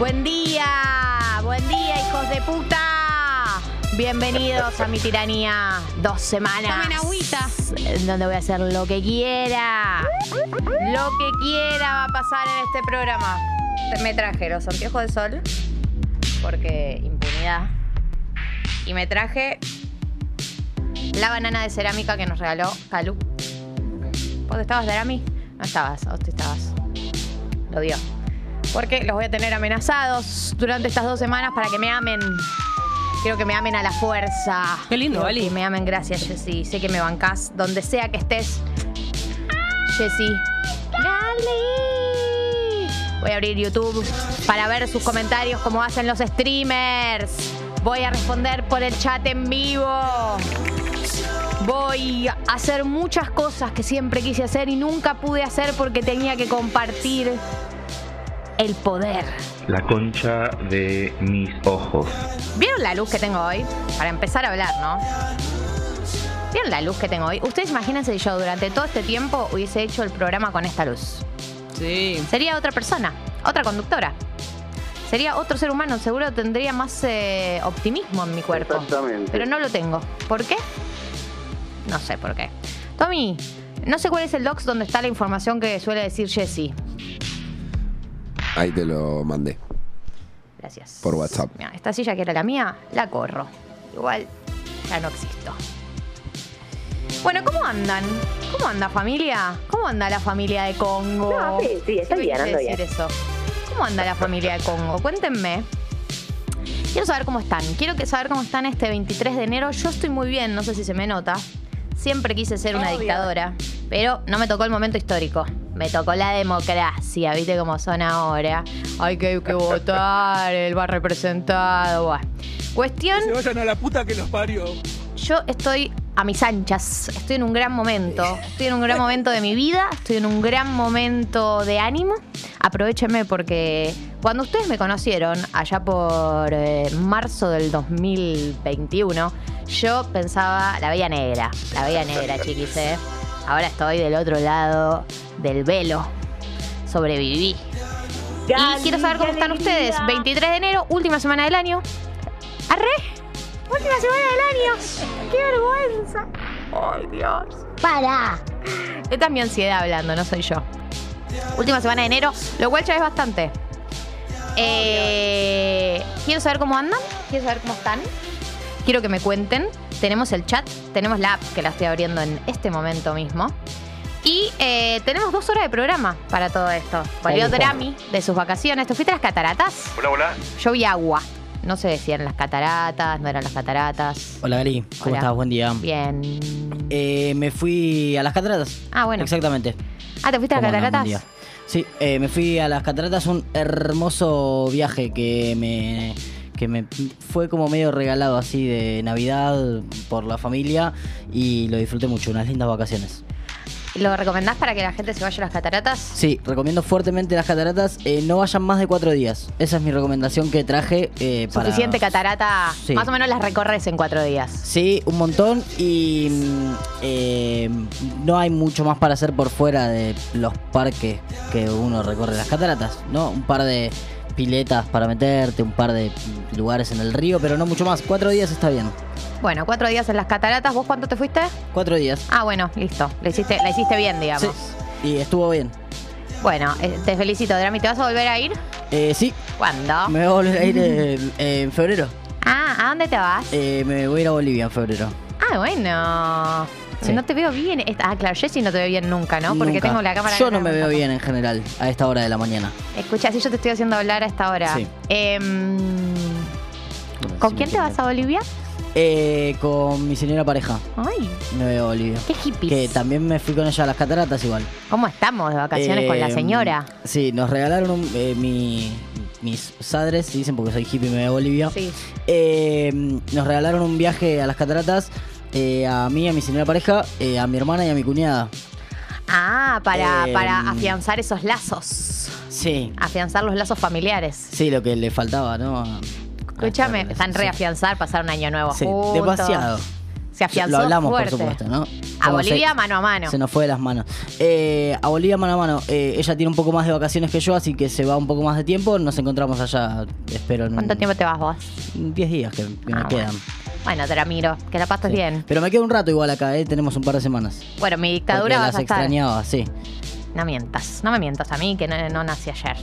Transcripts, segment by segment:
Buen día, buen día, hijos de puta. Bienvenidos a mi tiranía. Dos semanas. Tomen agüita. En donde voy a hacer lo que quiera. Lo que quiera va a pasar en este programa. Me traje los anteojos de sol. Porque impunidad. Y me traje la banana de cerámica que nos regaló Calu. ¿Vos estabas, Darami? No estabas, vos te estabas. Lo dio. Porque los voy a tener amenazados durante estas dos semanas para que me amen. Quiero que me amen a la fuerza. Qué lindo, Quiero. Que me amen, gracias, Jessy. Sé que me bancás donde sea que estés. Jessy. Gali. Voy a abrir YouTube para ver sus comentarios como hacen los streamers. Voy a responder por el chat en vivo. Voy a hacer muchas cosas que siempre quise hacer y nunca pude hacer porque tenía que compartir el poder. La concha de mis ojos. ¿Vieron la luz que tengo hoy? Para empezar a hablar, ¿no? ¿Vieron la luz que tengo hoy? Ustedes imagínense si yo durante todo este tiempo hubiese hecho el programa con esta luz. Sí. Sería otra persona, otra conductora. Sería otro ser humano, seguro tendría más eh, optimismo en mi cuerpo. Exactamente. Pero no lo tengo. ¿Por qué? No sé por qué. Tommy, no sé cuál es el docs donde está la información que suele decir Jesse. Ahí te lo mandé. Gracias. Por WhatsApp. Mira, esta silla que era la mía, la corro. Igual ya no existo. Bueno, ¿cómo andan? ¿Cómo anda familia? ¿Cómo anda la familia de Congo? No, sí, sí, está bien, anda decir bien. eso. ¿Cómo anda la familia de Congo? Cuéntenme. Quiero saber cómo están. Quiero que saber cómo están este 23 de enero. Yo estoy muy bien, no sé si se me nota. Siempre quise ser una Obvio. dictadora, pero no me tocó el momento histórico. Me tocó la democracia, ¿viste cómo son ahora? Hay que, que votar, él va representado. Buah. Cuestión Se vayan a la puta que los parió. yo estoy a mis anchas, estoy en un gran momento, estoy en un gran momento de mi vida, estoy en un gran momento de ánimo. Aprovechenme porque cuando ustedes me conocieron, allá por eh, marzo del 2021, yo pensaba, la veía negra, la veía negra, chiquis, ¿eh? Ahora estoy del otro lado del velo, sobreviví. Y quiero saber cómo están ustedes. 23 de enero, última semana del año. ¡Arre! Última semana del año. ¡Qué vergüenza! ¡Ay, Dios! ¡Para! Esta es mi ansiedad hablando, no soy yo. Última semana de enero, lo cual ya es bastante. Eh, quiero saber cómo andan, quiero saber cómo están. Quiero que me cuenten. Tenemos el chat, tenemos la app que la estoy abriendo en este momento mismo. Y eh, tenemos dos horas de programa para todo esto. Volvió. Drami de sus vacaciones. ¿Te fuiste a las cataratas? Hola, hola. Yo vi agua. No sé si eran las cataratas, no eran las cataratas. Hola Gary, ¿cómo Hola. estás? Buen día. Bien. Eh, me fui a las cataratas. Ah, bueno. Exactamente. Ah, ¿te fuiste a las cataratas? Buen día. Sí, eh, me fui a las cataratas, un hermoso viaje que me, que me fue como medio regalado así de Navidad por la familia y lo disfruté mucho, unas lindas vacaciones. ¿Lo recomendás para que la gente se vaya a las cataratas? Sí, recomiendo fuertemente las cataratas, eh, no vayan más de cuatro días. Esa es mi recomendación que traje eh, para... Suficiente catarata. Sí. Más o menos las recorres en cuatro días. Sí, un montón y mm, eh, no hay mucho más para hacer por fuera de los parques que uno recorre las cataratas, ¿no? Un par de piletas para meterte, un par de lugares en el río, pero no mucho más. Cuatro días está bien. Bueno, cuatro días en las cataratas. ¿Vos cuánto te fuiste? Cuatro días. Ah, bueno, listo. La hiciste, la hiciste bien, digamos. Sí, y estuvo bien. Bueno, eh, te felicito, Drami. ¿Te vas a volver a ir? Eh, sí, ¿Cuándo? me voy a volver a ir en, en febrero. Ah, ¿a dónde te vas? Eh, me voy a ir a Bolivia en febrero. Ah, bueno. Sí. No te veo bien. Ah, claro, Jessy no te veo bien nunca, ¿no? Porque Nunca. tengo la cámara. Yo no me veo bien en general a esta hora de la mañana. Escucha, si yo te estoy haciendo hablar a esta hora. Sí. Em, ¿Con quién te vas a Bolivia? Eh, con mi señora pareja. Ay, Me veo Bolivia. qué hippies. Que también me fui con ella a las cataratas igual. ¿Cómo estamos de vacaciones con la Eh, señora? Sí, nos regalaron un- eh, mi- mis padres, dicen porque soy hippie y me a Bolivia. Sí. Eh, nos regalaron un viaje a las cataratas eh, a mí, a mi señora pareja, eh, a mi hermana y a mi cuñada. Ah, para, Em, para afianzar esos lazos. Sí, Afianzar los lazos familiares. sí, lo que le faltaba, ¿no? A- Escúchame, están sí. reafianzar, pasar un año nuevo Sí, juntos. demasiado. Se afianzó Lo hablamos, fuerte. por supuesto, ¿no? A Como Bolivia se- mano a mano. Se nos fue de las manos. Eh, a Bolivia mano a mano. Eh, ella tiene un poco más de vacaciones que yo, así que se va un poco más de tiempo. Nos encontramos allá, espero, en ¿Cuánto tiempo te vas vos? 10 días que, que me Ah, quedan. Bueno, te la miro. Que la pases Sí. bien. Pero me queda un rato igual acá, ¿eh? tenemos un par de semanas. Bueno, mi Porque dictadura vas las a estar. extrañaba, sí. No mientas, no me mientas a mí que no, no nací ayer.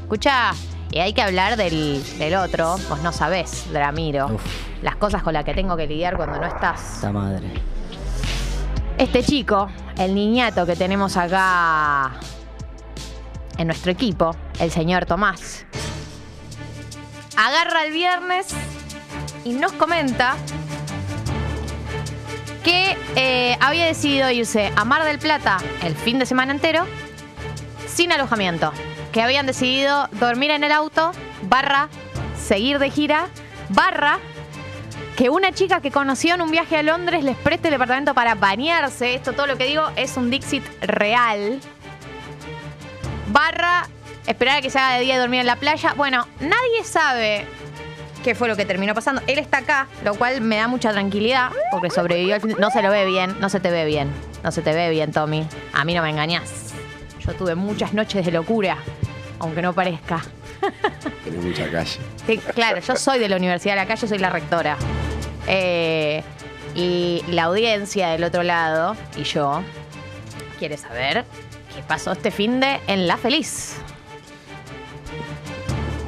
Escucha, y hay que hablar del, del otro, vos no sabés, Dramiro, Uf. las cosas con las que tengo que lidiar cuando no estás. Esta madre. Este chico, el niñato que tenemos acá en nuestro equipo, el señor Tomás, agarra el viernes y nos comenta que eh, había decidido irse a Mar del Plata el fin de semana entero sin alojamiento. Que habían decidido dormir en el auto, barra, seguir de gira, barra, que una chica que conoció en un viaje a Londres les preste el departamento para bañarse. Esto todo lo que digo es un Dixit real. Barra, esperar a que se haga de día y dormir en la playa. Bueno, nadie sabe qué fue lo que terminó pasando. Él está acá, lo cual me da mucha tranquilidad porque sobrevivió al fin. No se lo ve bien, no se te ve bien. No se te ve bien, Tommy. A mí no me engañás. Yo tuve muchas noches de locura, aunque no parezca. Tenés mucha calle. Sí, claro, yo soy de la Universidad de la Calle, soy la rectora. Eh, y la audiencia del otro lado, y yo, quiere saber qué pasó este fin de en La Feliz.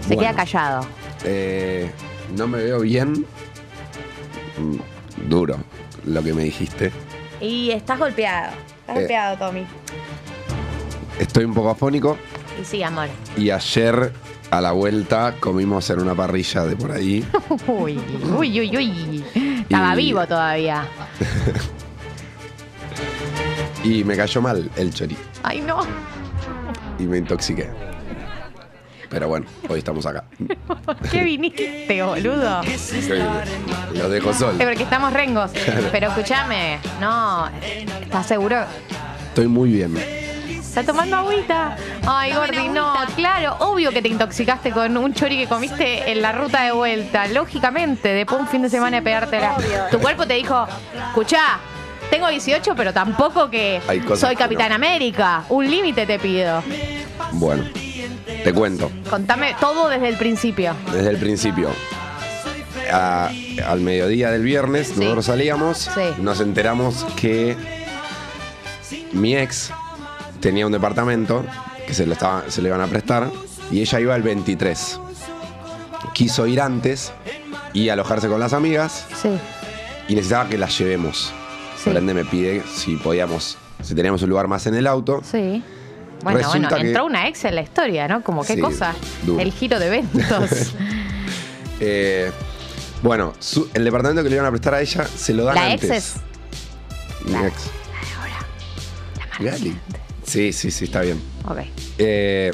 Se Bueno. queda callado. Eh, no me veo bien. Mm, Duro lo que me dijiste. Y estás golpeado. Estás Eh. golpeado, Tommy. Estoy un poco afónico Y sí, amor. y ayer a la vuelta comimos en una parrilla de por ahí. Uy, uy, uy, uy. Estaba Y- vivo todavía. Y me cayó mal el chori. Ay, no. Y me intoxiqué. Pero bueno, hoy estamos acá. ¿Por qué viniste, boludo? Lo dejo sol. Eh, Porque estamos rengos. Pero escúchame, no, ¿estás seguro? Estoy muy bien. Está tomando agüita. Ay, Gordi, no, claro, obvio que te intoxicaste con un chori que comiste en la ruta de vuelta. Lógicamente, después de un fin de semana de pegártela. Tu cuerpo te dijo, escuchá, tengo 18, pero tampoco que Hay cosas soy que Capitán no. América. Un límite te pido. Bueno, te cuento. Contame todo desde el principio. Desde el principio. A- al mediodía del viernes, nosotros salíamos, Sí. nos enteramos que mi ex tenía un departamento que se le, estaba, se le iban a prestar y ella iba el 23. Quiso ir antes y alojarse con las amigas Sí. y necesitaba que las llevemos. Sí. Por ende me pide si podíamos, si teníamos un lugar más en el auto. Sí. Bueno, Resulta bueno, que- entró una ex en la historia, ¿no? Como qué Sí, cosa. duro. El giro de eventos. Eh, bueno, su- el departamento que le iban a prestar a ella se lo dan la ex antes. es. Mi La- ex. Gali. Sí, sí, sí, está bien. Ok. Eh,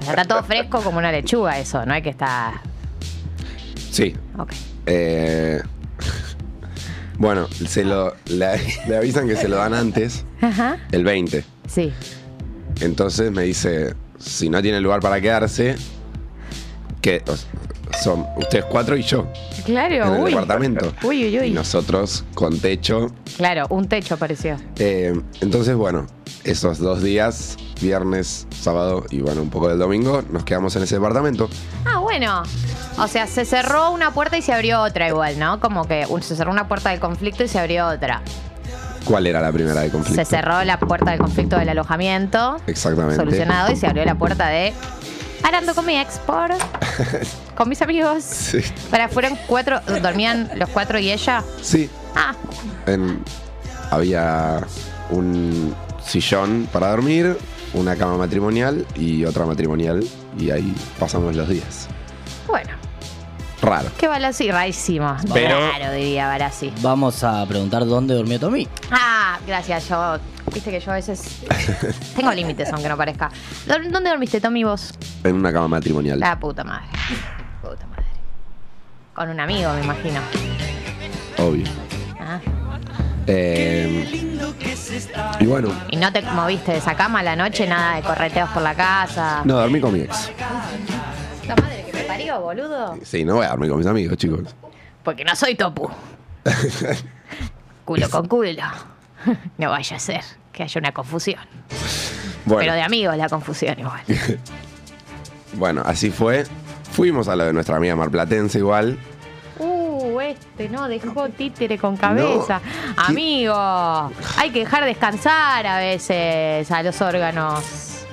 está todo fresco como una lechuga eso, no hay que estar. sí. Ok. Eh, bueno, se lo, le, le avisan que se lo dan antes, Ajá. el 20. Sí. Entonces me dice, si no tiene lugar para quedarse, que o- son ustedes cuatro y yo Claro, en el uy. departamento. Uy, uy, Y uy. nosotros con techo. Claro, un techo pareció. Eh, entonces, bueno, esos dos días, viernes, sábado y bueno, un poco del domingo, nos quedamos en ese departamento. Ah, bueno. O sea, se cerró una puerta y se abrió otra igual, ¿no? Como que un- se cerró una puerta del conflicto y se abrió otra. ¿Cuál era la primera de conflicto? Se cerró la puerta del conflicto del alojamiento. Exactamente. Solucionado y se abrió la puerta de. Hablando con mi ex por. con mis amigos. Sí. Para, fueron cuatro. ¿Dormían los cuatro y ella? Sí, Ah, en- había un sillón para dormir, una cama matrimonial y otra matrimonial y ahí pasamos los días. bueno. Raro. Qué Balassi, rarísimo. Pero- Raro, diría Balassi. Vamos a preguntar dónde durmió Tommy. Ah, gracias. Yo. Viste que yo a veces. Tengo límites, aunque no parezca. ¿Dó- ¿Dónde dormiste, Tommy, vos? En una cama matrimonial. La puta madre. Puta madre. Con un amigo, me imagino. Obvio. Ah. Eh, y bueno, ¿Y no te moviste de esa cama a la noche? Nada de correteos por la casa. no, dormí con mi ex. La madre que me parió, boludo. Sí, no voy a dormir con mis amigos, chicos. Porque no soy topu. culo con culo. No vaya a ser que haya una confusión. Bueno, Pero de amigos la confusión igual. bueno, así fue. Fuimos a lo de nuestra amiga marplatense igual. Uh, este no dejó títere con cabeza. Amigo, hay que dejar descansar a veces a los órganos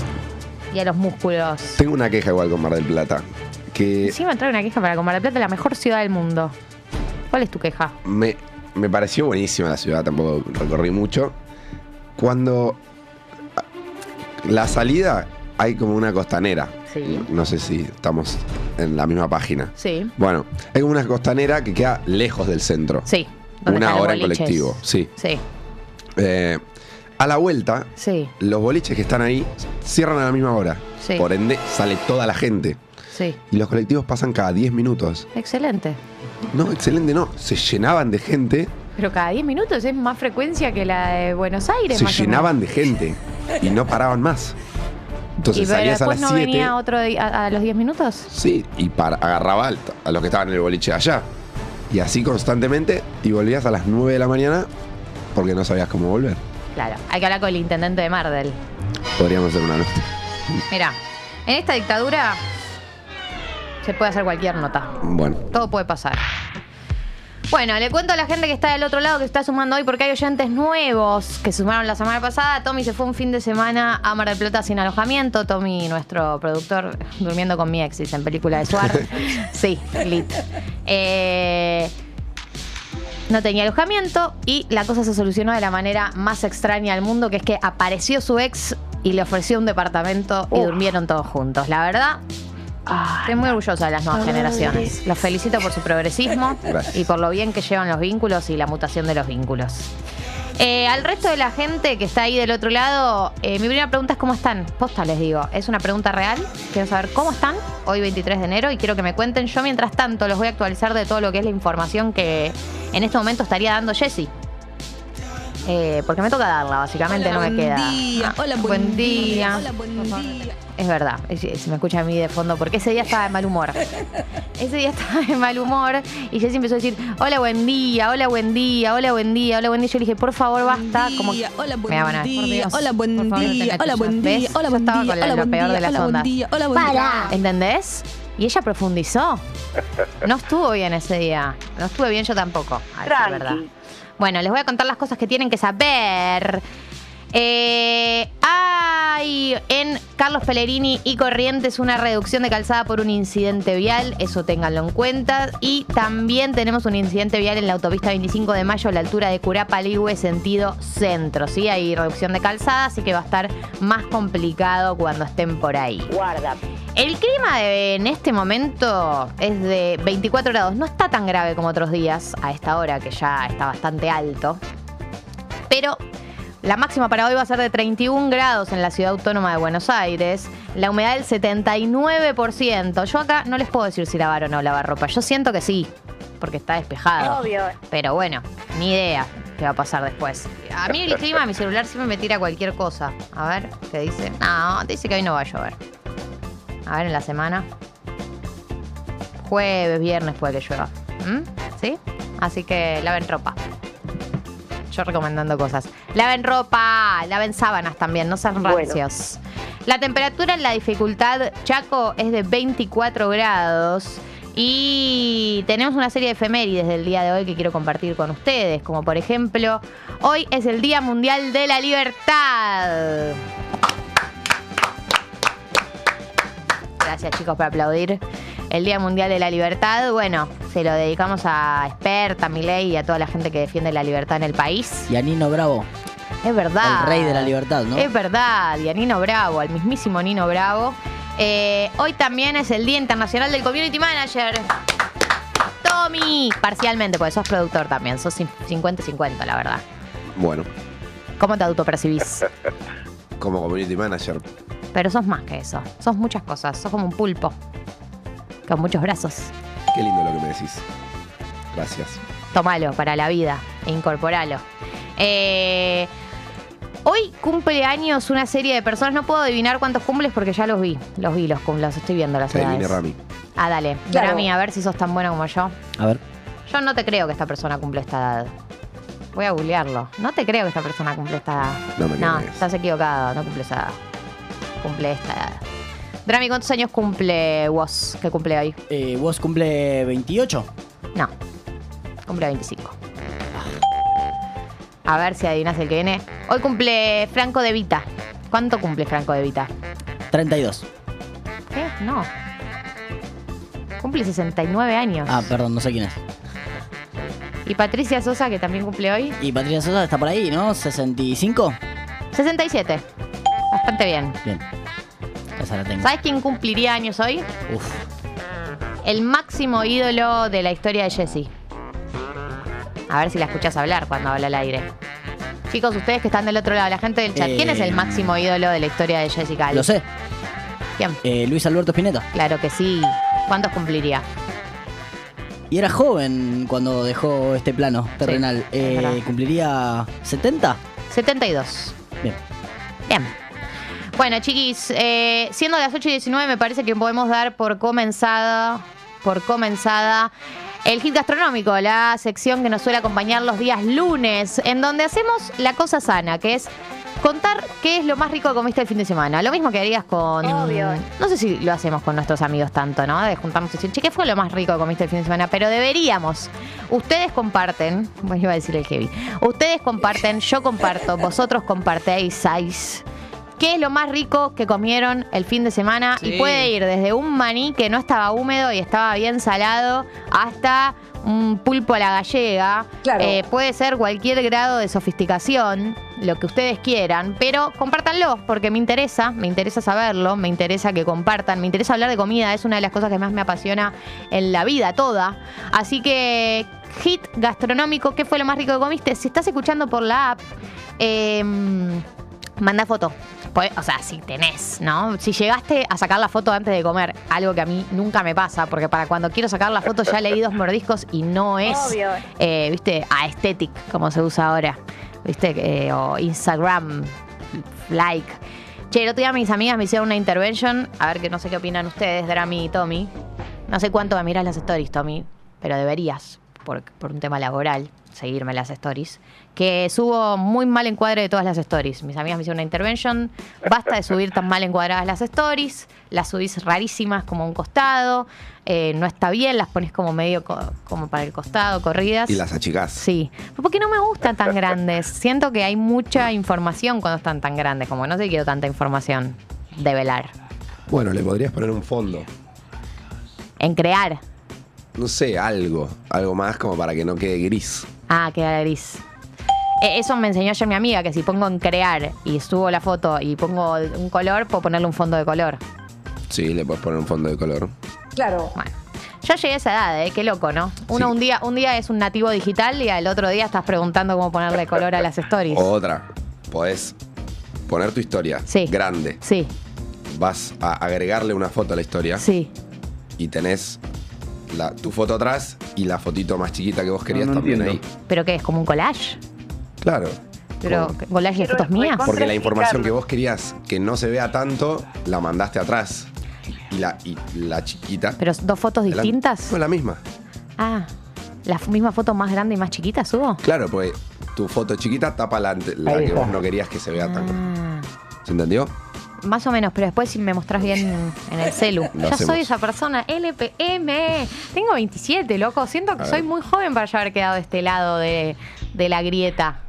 y a los músculos. Tengo una queja igual con Mar del Plata. Que Encima trae una queja para Comar del Plata, la mejor ciudad del mundo. ¿Cuál es tu queja? me, me pareció buenísima la ciudad, tampoco recorrí mucho. Cuando la salida hay como una costanera. Sí. No sé si estamos en la misma página. Sí. Bueno, hay como una costanera que queda lejos del centro. Sí. ¿Dónde Una hora en colectivo, sí. Sí, Eh, a la vuelta, sí, los boliches que están ahí cierran a la misma hora. Sí. Por ende, sale toda la gente. Sí. Y los colectivos pasan cada 10 minutos. Excelente. No, excelente, no. Se llenaban de gente. Pero cada 10 minutos es más frecuencia que la de Buenos Aires. Se más llenaban de gente. Y no paraban más. ¿Y Entonces pero salías a las no 7. venía otro de- a, a los 10 minutos? Sí, y para, agarraba a los que estaban en el boliche allá. Y así constantemente. Y volvías a las 9 de la mañana porque no sabías cómo volver. Claro, hay que hablar con el intendente de Mardel. Podríamos hacer una nota. Mira, en esta dictadura se puede hacer cualquier nota. Bueno, Todo puede pasar. Bueno, le cuento a la gente que está del otro lado que está sumando hoy porque hay oyentes nuevos que sumaron la semana pasada. Tommy se fue un fin de semana a Mar del Plata sin alojamiento. Tommy, nuestro productor, durmiendo con mi ex, dice, en película de Suar. sí, lit. Eh, no tenía alojamiento y la cosa se solucionó de la manera más extraña del mundo, que es que apareció su ex y le ofreció un departamento y durmieron todos juntos. La verdad, Estoy muy orgullosa de las nuevas generaciones. Los felicito por su progresismo Gracias. y por lo bien que llevan los vínculos y la mutación de los vínculos. Eh, al resto de la gente que está ahí del otro lado, eh, mi primera pregunta es cómo están. Posta les digo, es una pregunta real. Quiero saber cómo están hoy 23 de enero y quiero que me cuenten. Yo mientras tanto los voy a actualizar de todo lo que es la información que en este momento estaría dando Jessy. Eh, porque me toca darla, básicamente no me buen queda. Día. Ah, Hola, buen, día. Hola, buen día. Es verdad, es- se me escucha a mí de fondo porque ese día estaba de mal humor. Ese día estaba de mal humor y Jessy empezó a decir, hola, buen día, hola, buen día, hola, buen día, hola, buen día. Yo le dije, por favor, basta. Como que- hola, buen me daban a- día, por Dios, hola, buen por favor, no día, hola, buen ¿Ves? día, hola, Yo buen estaba día, con la- hola, lo buen peor día, de las hola, buen ondas. día, hola, buen día. ¿Entendés? Y ella profundizó. No estuvo bien ese día. No estuve bien yo tampoco. a decir la verdad. Bueno, les voy a contar las cosas que tienen que saber. Eh, hay en Carlos Pellegrini y Corrientes una reducción de calzada por un incidente vial, eso ténganlo en cuenta. Y también tenemos un incidente vial en la autopista 25 de mayo a la altura de Curapaligüe, sentido centro. ¿sí? Hay reducción de calzada, así que va a estar más complicado cuando estén por ahí. El clima de- en este momento es de 24 grados. No está tan grave como otros días a esta hora, que ya está bastante alto. Pero la máxima para hoy va a ser de 31 grados en la ciudad autónoma de Buenos Aires. La humedad del 79%. Yo acá no les puedo decir si lavar o no lavar ropa. Yo siento que sí, porque está despejado. Obvio. Pero bueno, ni idea qué va a pasar después. A mí el clima, mi celular siempre me tira cualquier cosa. A ver, ¿qué dice? No, dice que hoy no va a llover. A ver, en la semana. Jueves, viernes puede que llueva. ¿Mm? ¿Sí? Así que laven ropa. Yo recomendando cosas. Laven ropa, laven sábanas también, no sean Bueno. rancios. La temperatura en la dificultad Chaco es de 24 grados. Y tenemos una serie de efemérides del día de hoy que quiero compartir con ustedes. Como por ejemplo, hoy es el Día Mundial de la Libertad. Gracias chicos por aplaudir. El Día Mundial de la Libertad, bueno, se lo dedicamos a Experta, Milei y a toda la gente que defiende la libertad en el país. Y a Nino Bravo, Es verdad. el rey de la libertad, ¿no? Es verdad, y a Nino Bravo, al mismísimo Nino Bravo. Eh, hoy también es el Día Internacional del Community Manager. Tommy, parcialmente, porque sos productor también, sos 50-50, la verdad. bueno, ¿Cómo te autopercibís? como community manager. Pero sos más que eso, sos muchas cosas, sos como un pulpo, con muchos brazos. Qué lindo lo que me decís. Gracias. Tomalo para la vida e incorporalo. Eh, hoy cumple años una serie de personas. No puedo adivinar cuántos cumples porque ya los vi. Los vi, los, cum- los estoy viendo las Se viene edades. Rami. Ah, dale. Claro. Rami, a ver si sos tan bueno como yo. A ver. Yo no te creo que esta persona cumple esta edad. Voy a googlearlo. No te creo que esta persona cumple esta edad. No me No, crees. estás equivocado. No cumple esa edad. Cumple esta edad. Drami, ¿cuántos años cumple vos que cumple hoy? Eh, ¿Vos cumple 28? No. Cumple 25. A ver si adivinas el que viene. Hoy cumple Franco de Vita. ¿Cuánto cumple Franco de Vita? 32. ¿Qué? No. Cumple 69 años. Ah, perdón, no sé quién es. Y Patricia Sosa, que también cumple hoy, Y Patricia Sosa está por ahí, ¿no? ¿65? 67. Bastante bien. Bien. Esa la tengo. ¿Sabes quién cumpliría años hoy? Uf. El máximo ídolo de la historia de Jessie. A ver si la escuchas hablar cuando habla al aire. Chicos, ustedes que están del otro lado, la gente del chat, ¿quién es el Eh, máximo ídolo de la historia de Jessica? Lo sé. ¿Quién? Eh, Luis Alberto Spinetta. Claro que sí. ¿Cuántos cumpliría? Y era joven cuando dejó este plano terrenal. es Eh. ¿Cumpliría 70? 72. Bien. Bien. Bueno, chiquis, eh, siendo las 8 y 19, me parece que podemos dar por comenzada, por comenzada el hit gastronómico, la sección que nos suele acompañar los días lunes, en donde hacemos la cosa sana, que es contar qué es lo más rico que comiste el fin de semana. Lo mismo que harías con. Obvio. No sé si lo hacemos con nuestros amigos tanto, ¿no? De juntarnos y decir, che, ¿qué fue lo más rico que comiste el fin de semana? Pero deberíamos. Ustedes comparten. Bueno, iba a decir el heavy. Ustedes comparten, yo comparto, vosotros compartéis, sais. ¿Qué es lo más rico que comieron el fin de semana? Sí. Y puede ir desde un maní que no estaba húmedo y estaba bien salado hasta un pulpo a la gallega. Claro. Eh, puede ser cualquier grado de sofisticación, lo que ustedes quieran, pero compártanlo porque me interesa, me interesa saberlo, me interesa que compartan, me interesa hablar de comida, es una de las cosas que más me apasiona en la vida toda. Así que, hit gastronómico, ¿qué fue lo más rico que comiste? Si estás escuchando por la app, eh, manda foto. Pues, O sea, si tenés, ¿no? Si llegaste a sacar la foto antes de comer, algo que a mí nunca me pasa, porque para cuando quiero sacar la foto ya leí dos mordiscos y no es, eh, viste, aesthetic, como se usa ahora, viste, Eh, o Instagram, like. Che, el otro día mis amigas me hicieron una intervention, a ver que no sé qué opinan ustedes, Drami y Tommy. No sé cuánto me miras las stories, Tommy, pero deberías, por, por un tema laboral, seguirme las stories. Que subo muy mal encuadre de todas las stories. Mis amigas me hicieron una intervention. Basta de subir tan mal encuadradas las stories. Las subís rarísimas como a un costado. eh, no está bien, las pones como medio co- como para el costado, corridas. Y las achicás. Sí, porque no me gustan tan grandes. Siento que hay mucha información cuando están tan grandes, como no sé quiero tanta información de velar. Bueno, le podrías poner un fondo. En crear. No sé, algo. Algo más como para que no quede gris. Ah, queda gris. Eh, Eso me enseñó ayer mi amiga, que si pongo en crear y subo la foto y pongo un color, puedo ponerle un fondo de color. Sí, le puedes poner un fondo de color. Claro. Bueno, yo llegué a esa edad, ¿eh? Qué loco, ¿no? Uno Sí. un día un día es un nativo digital y al otro día estás preguntando cómo ponerle color a las stories. Otra. Podés poner tu historia Sí. grande. Sí, Vas a agregarle una foto a la historia sí. y tenés la- tu foto atrás y la fotito más chiquita que vos querías no también entiendo. ahí. ¿Pero qué es? ¿Como un collage? Claro. ¿Pero Como- collage de fotos mías? Porque la información que vos querías que no se vea tanto, la mandaste atrás. Y la, y la chiquita. ¿Pero dos fotos distintas? No, la misma. Ah, ¿la misma foto más grande y más chiquita subo? Claro, pues tu foto chiquita tapa la, que vos no querías que se vea tanto. Ah, ¿Se entendió? Más o menos, pero después si me mostrás bien en el celu. Lo ya hacemos. soy esa persona, LPM. Tengo 27, loco. Siento que soy muy joven para ya haber quedado de este lado de, de la grieta.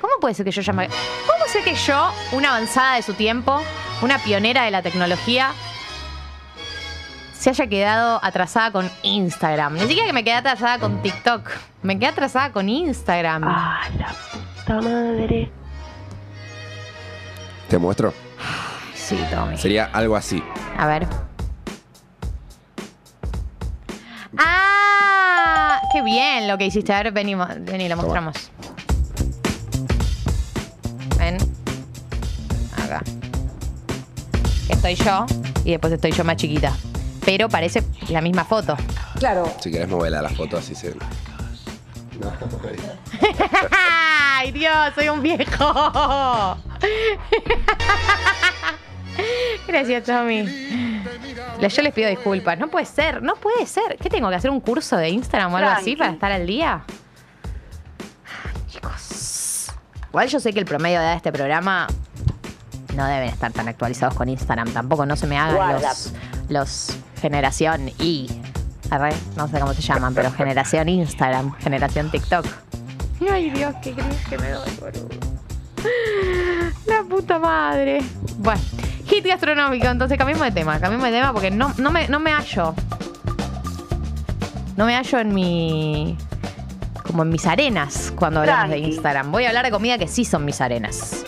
¿Cómo puede ser que yo ya me... ¿Cómo ser que yo, una avanzada de su tiempo, una pionera de la tecnología, se haya quedado atrasada con Instagram? Ni siquiera que me quedé atrasada con TikTok. Me quedé atrasada con Instagram. Ah, la puta madre. Te muestro. Sí, Tommy. Sería algo así. A ver. ¡Ah! ¡Qué bien lo que hiciste! A ver, vení, mo- vení lo Toma. mostramos. Ven. Acá. Estoy yo y después estoy yo más chiquita. Pero parece la misma foto. Claro. Si querés moverla a la foto así se. No, ¡Ay, Dios! ¡Soy un viejo! Gracias, Tommy. Yo les pido disculpas. No puede ser, no puede ser. ¿Qué tengo que hacer? ¿Un curso de Instagram o algo así para estar al día? Chicos, Igual yo sé que el promedio de edad de este programa no deben estar tan actualizados con Instagram. Tampoco no se me hagan los, los generación y. arre, No sé cómo se llaman, pero generación Instagram, generación TikTok. Ay, Dios, qué gris que me doy, boludo. La puta madre. Bueno, hit gastronómico, entonces cambiemos de tema, cambiemos de tema porque no, no, me, no me hallo. No me hallo en mi. como en mis arenas cuando hablamos de. Instagram. Voy a hablar de comida que sí son mis arenas.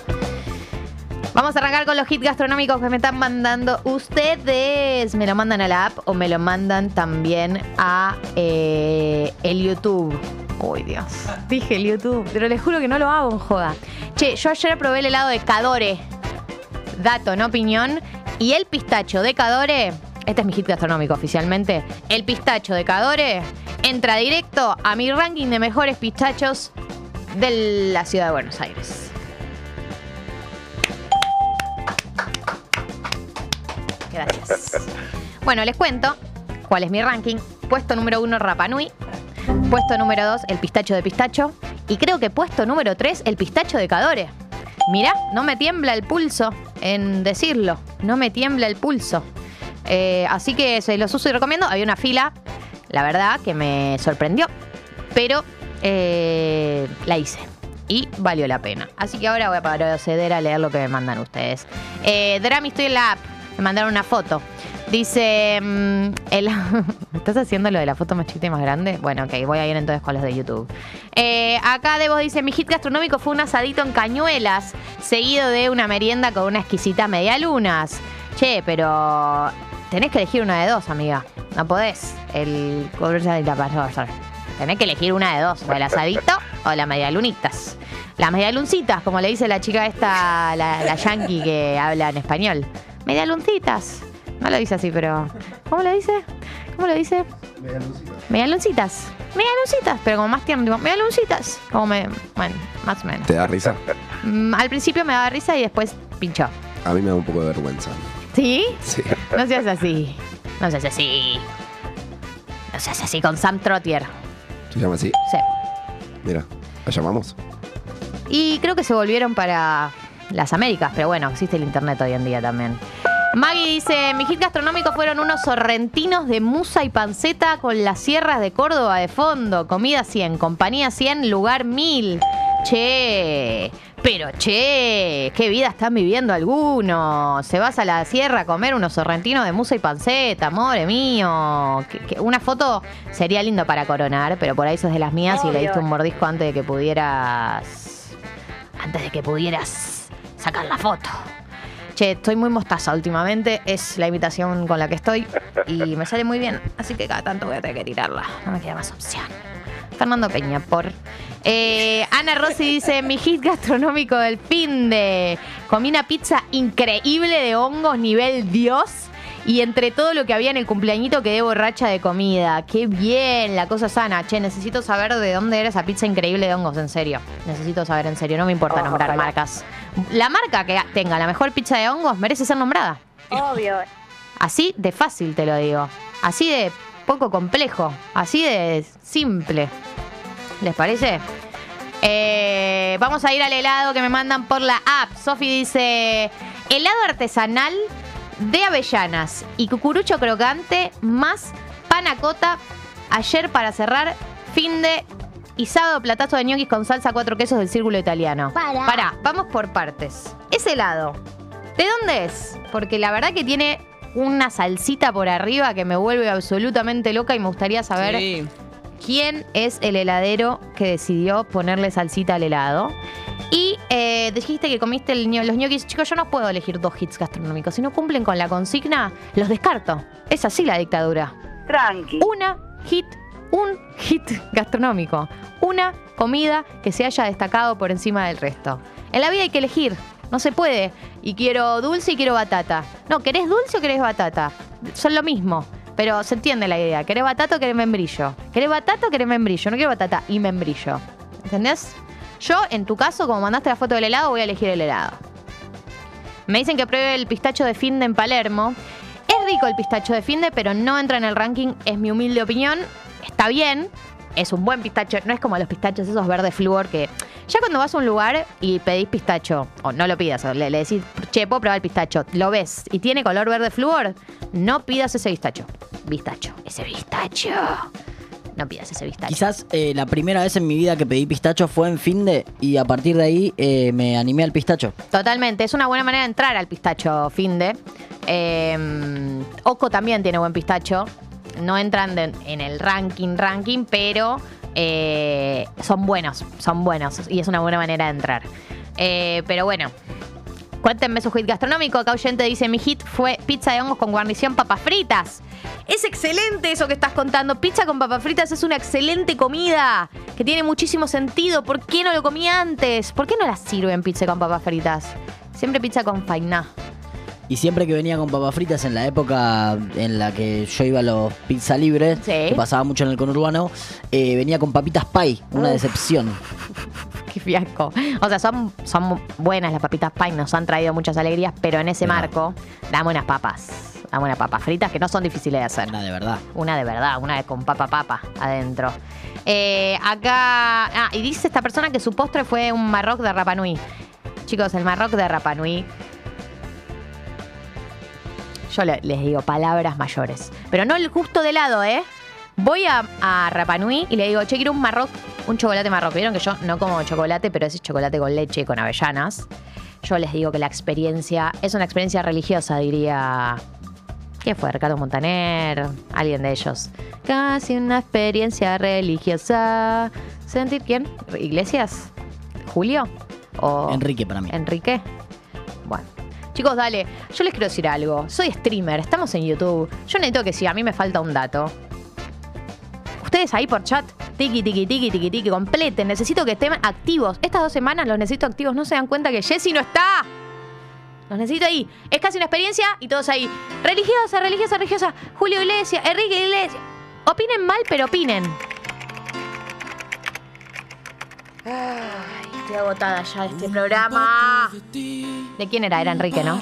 Vamos a arrancar con los hits gastronómicos que me están mandando ustedes. Me lo mandan a la app o me lo mandan también a eh, el YouTube. Uy, Dios. Dije el YouTube, pero les juro que no lo hago en joda. Che, yo ayer probé el helado de Cadore. Dato, no opinión. Y el pistacho de Cadore, este es mi hit gastronómico oficialmente. El pistacho de Cadore entra directo a mi ranking de mejores pistachos de la ciudad de Buenos Aires. Gracias. Bueno, les cuento cuál es mi ranking. Puesto número uno, Rapanui. Puesto número dos, el pistacho de pistacho. Y creo que puesto número tres, el pistacho de Cadore. Mirá, no me tiembla el pulso en decirlo. No me tiembla el pulso. Eh, así que se los uso y recomiendo. Había una fila, la verdad, que me sorprendió. Pero eh, la hice. Y valió la pena. Así que ahora voy a proceder a leer lo que me mandan ustedes. Eh, Drami, estoy en la app. Mandaron una foto. Dice, mm, ¿estás haciendo lo de la foto más chiquita y más grande? Bueno, ok, voy a ir entonces con los de YouTube. Eh, acá Debo dice, mi hit gastronómico fue un asadito en cañuelas, seguido de una merienda con una exquisita media lunas. Che, pero tenés que elegir una de dos, amiga. No podés. El y la pasó. Tenés que elegir una de dos, o el asadito o la media lunitas. Las medialuncitas, como le dice la chica esta, la, la yankee que habla en español. Medialuncitas. No lo dice así, pero. ¿Cómo lo dice? ¿Cómo lo dice? Medialuncitas. Medialuncitas, pero como más tierno, digo, medialuncitas. Como me. Bueno, más o menos. ¿Te da risa? Mm, al principio me daba risa y después pinchó. A mí me da un poco de vergüenza. ¿Sí? Sí. No seas así. No seas así. No seas así con Sam Trottier. ¿Se llama así? Sí. Mira, ¿la llamamos? Y creo que se volvieron para las Américas, pero bueno, existe el internet hoy en día también. Maggie dice, mi hit gastronómico fueron unos sorrentinos de musa y panceta con las sierras de Córdoba de fondo. Comida 100, compañía 100, lugar 1000. Che, pero che, qué vida están viviendo algunos. Se vas a la sierra a comer unos sorrentinos de musa y panceta, amore mío. Que- una foto sería lindo para coronar, pero por ahí sos de las mías y le diste un mordisco antes de que pudieras. Antes de que pudieras sacar la foto. Che, estoy muy mostaza últimamente, es la imitación con la que estoy y me sale muy bien, así que cada tanto voy a tener que tirarla, no me queda más opción. Fernando Peña, por. Eh, Ana Rossi dice: Mi hit gastronómico del fin de. Comí una pizza increíble de hongos, nivel Dios. Y entre todo lo que había en el cumpleañito quedé borracha de comida. Qué bien, la cosa sana. Che, necesito saber de dónde era esa pizza increíble de hongos, en serio. Necesito saber en serio, no me importa nombrar Ojalá. marcas. La marca que tenga la mejor pizza de hongos merece ser nombrada. Obvio. Así de fácil te lo digo. Así de poco complejo. Así de simple. ¿Les parece? Eh, vamos a ir al helado que me mandan por la app. Sofi dice: helado artesanal de avellanas y cucurucho crocante más panacota. Ayer para cerrar, fin de y sábado platazo de ñoquis con salsa cuatro quesos del círculo italiano. Para. Pará, vamos por partes. Ese helado, ¿de dónde es? Porque la verdad que tiene una salsita por arriba que me vuelve absolutamente loca y me gustaría saber Sí. quién es el heladero que decidió ponerle salsita al helado. Y eh, dijiste que comiste el los ñoquis. Chicos, yo no puedo elegir dos hits gastronómicos. Si no cumplen con la consigna, los descarto. Es así la dictadura. Tranqui. Una hit, un hit gastronómico. Una comida que se haya destacado por encima del resto. En la vida hay que elegir. No se puede. Y quiero dulce y quiero batata. No, ¿querés dulce o querés batata? Son lo mismo. Pero se entiende la idea. ¿Querés batata o querés membrillo? ¿Querés batata o querés membrillo? No quiero batata y membrillo. ¿Entendés? Yo, en tu caso, como mandaste la foto del helado, voy a elegir el helado. Me dicen que pruebe el pistacho de Finde en Palermo. Es rico el pistacho de Finde, pero no entra en el ranking, es mi humilde opinión. Está bien, es un buen pistacho. No es como los pistachos esos verdes flúor que ya cuando vas a un lugar y pedís pistacho, o no lo pidas, o le, le decís, che, puedo probar el pistacho, lo ves y tiene color verde flúor, no pidas ese pistacho. Pistacho, ese pistacho. No pidas ese pistacho. Quizás eh, la primera vez en mi vida que pedí pistacho fue en fin de y a partir de ahí eh, me animé al pistacho. Totalmente, es una buena manera de entrar al pistacho finde. Eh, Oco también tiene buen pistacho. No entran en el ranking, ranking, pero eh, son buenos, son buenos y es una buena manera de entrar. Eh, pero bueno, cuéntenme su hit gastronómico. Acá oyente dice: Mi hit fue pizza de hongos con guarnición papas fritas. Es excelente eso que estás contando. Pizza con papas fritas es una excelente comida que tiene muchísimo sentido. ¿Por qué no lo comí antes? ¿Por qué no la sirven pizza con papas fritas? Siempre pizza con fainá. Y siempre que venía con papas fritas en la época en la que yo iba a los pizza libres, Sí. que pasaba mucho en el conurbano, eh, venía con papitas pie, una Uf. decepción. Qué fiasco. O sea, son, son buenas las papitas pie, nos han traído muchas alegrías, pero en ese marco, dame unas papas. Dame unas papas fritas que no son difíciles de hacer. Una de verdad. Una de verdad, una con papa papa adentro. Eh, acá. Ah, y dice esta persona que su postre fue un marroc de Rapanui. Chicos, el marroc de Rapanui. Yo le- les digo palabras mayores. Pero no el justo de lado, ¿eh? Voy a, a Rapanui y le digo, che, quiero un marroc, un chocolate marroc. Vieron que yo no como chocolate, pero ese chocolate con leche y con avellanas. Yo les digo que la experiencia es una experiencia religiosa, diría ¿Quién fue? Ricardo Montaner, alguien de ellos. Casi una experiencia religiosa. ¿Sentir quién? ¿Iglesias? ¿Julio? ¿O Enrique para mí. Enrique? Chicos, dale, yo les quiero decir algo. Soy streamer, estamos en YouTube. Yo necesito que si a mí me falta un dato. Ustedes ahí por chat, tiki, tiki, tiki, tiki, tiki, completen. Necesito que estén activos. Estas dos semanas los necesito activos. No se dan cuenta que Jessy no está. Los necesito ahí. Es casi una experiencia y todos ahí. Religiosa, religiosa, religiosa. Julio Iglesias, Enrique Iglesias. Opinen mal, pero opinen. Ay, estoy agotada ya de este programa. ¿De quién era? Era Enrique, ¿no?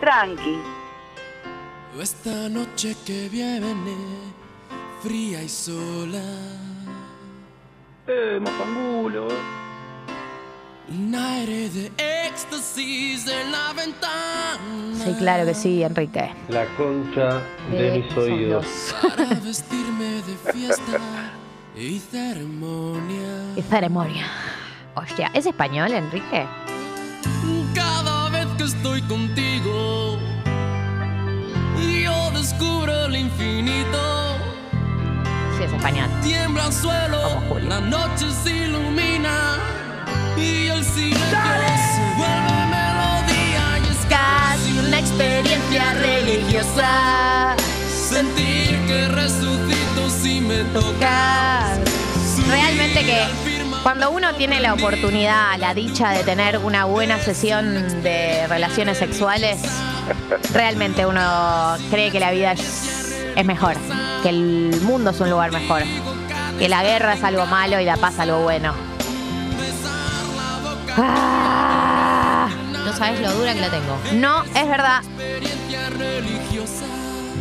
Tranqui. Esta noche que viene, fría y sola. Eh, mapangulo. Un aire de éxtasis en la ventana. Sí, claro que sí, Enrique. La concha de mis oídos. Para vestirme de fiesta y ceremonia. Y ceremonia. Hostia, ¿es español, Enrique? Cada vez que estoy contigo, yo descubro el infinito. Sí, es español. Tiembla el suelo, Julio. la noche se ilumina y el silencio se vuelve melodía y es Casi una experiencia religiosa. Sentir que resucito si me toca. Realmente que cuando uno tiene la oportunidad, la dicha de tener una buena sesión de relaciones sexuales, realmente uno cree que la vida es, es mejor, que el mundo es un lugar mejor, que la guerra es algo malo y la paz algo bueno. Ah, No sabes lo dura que la tengo. no, es verdad.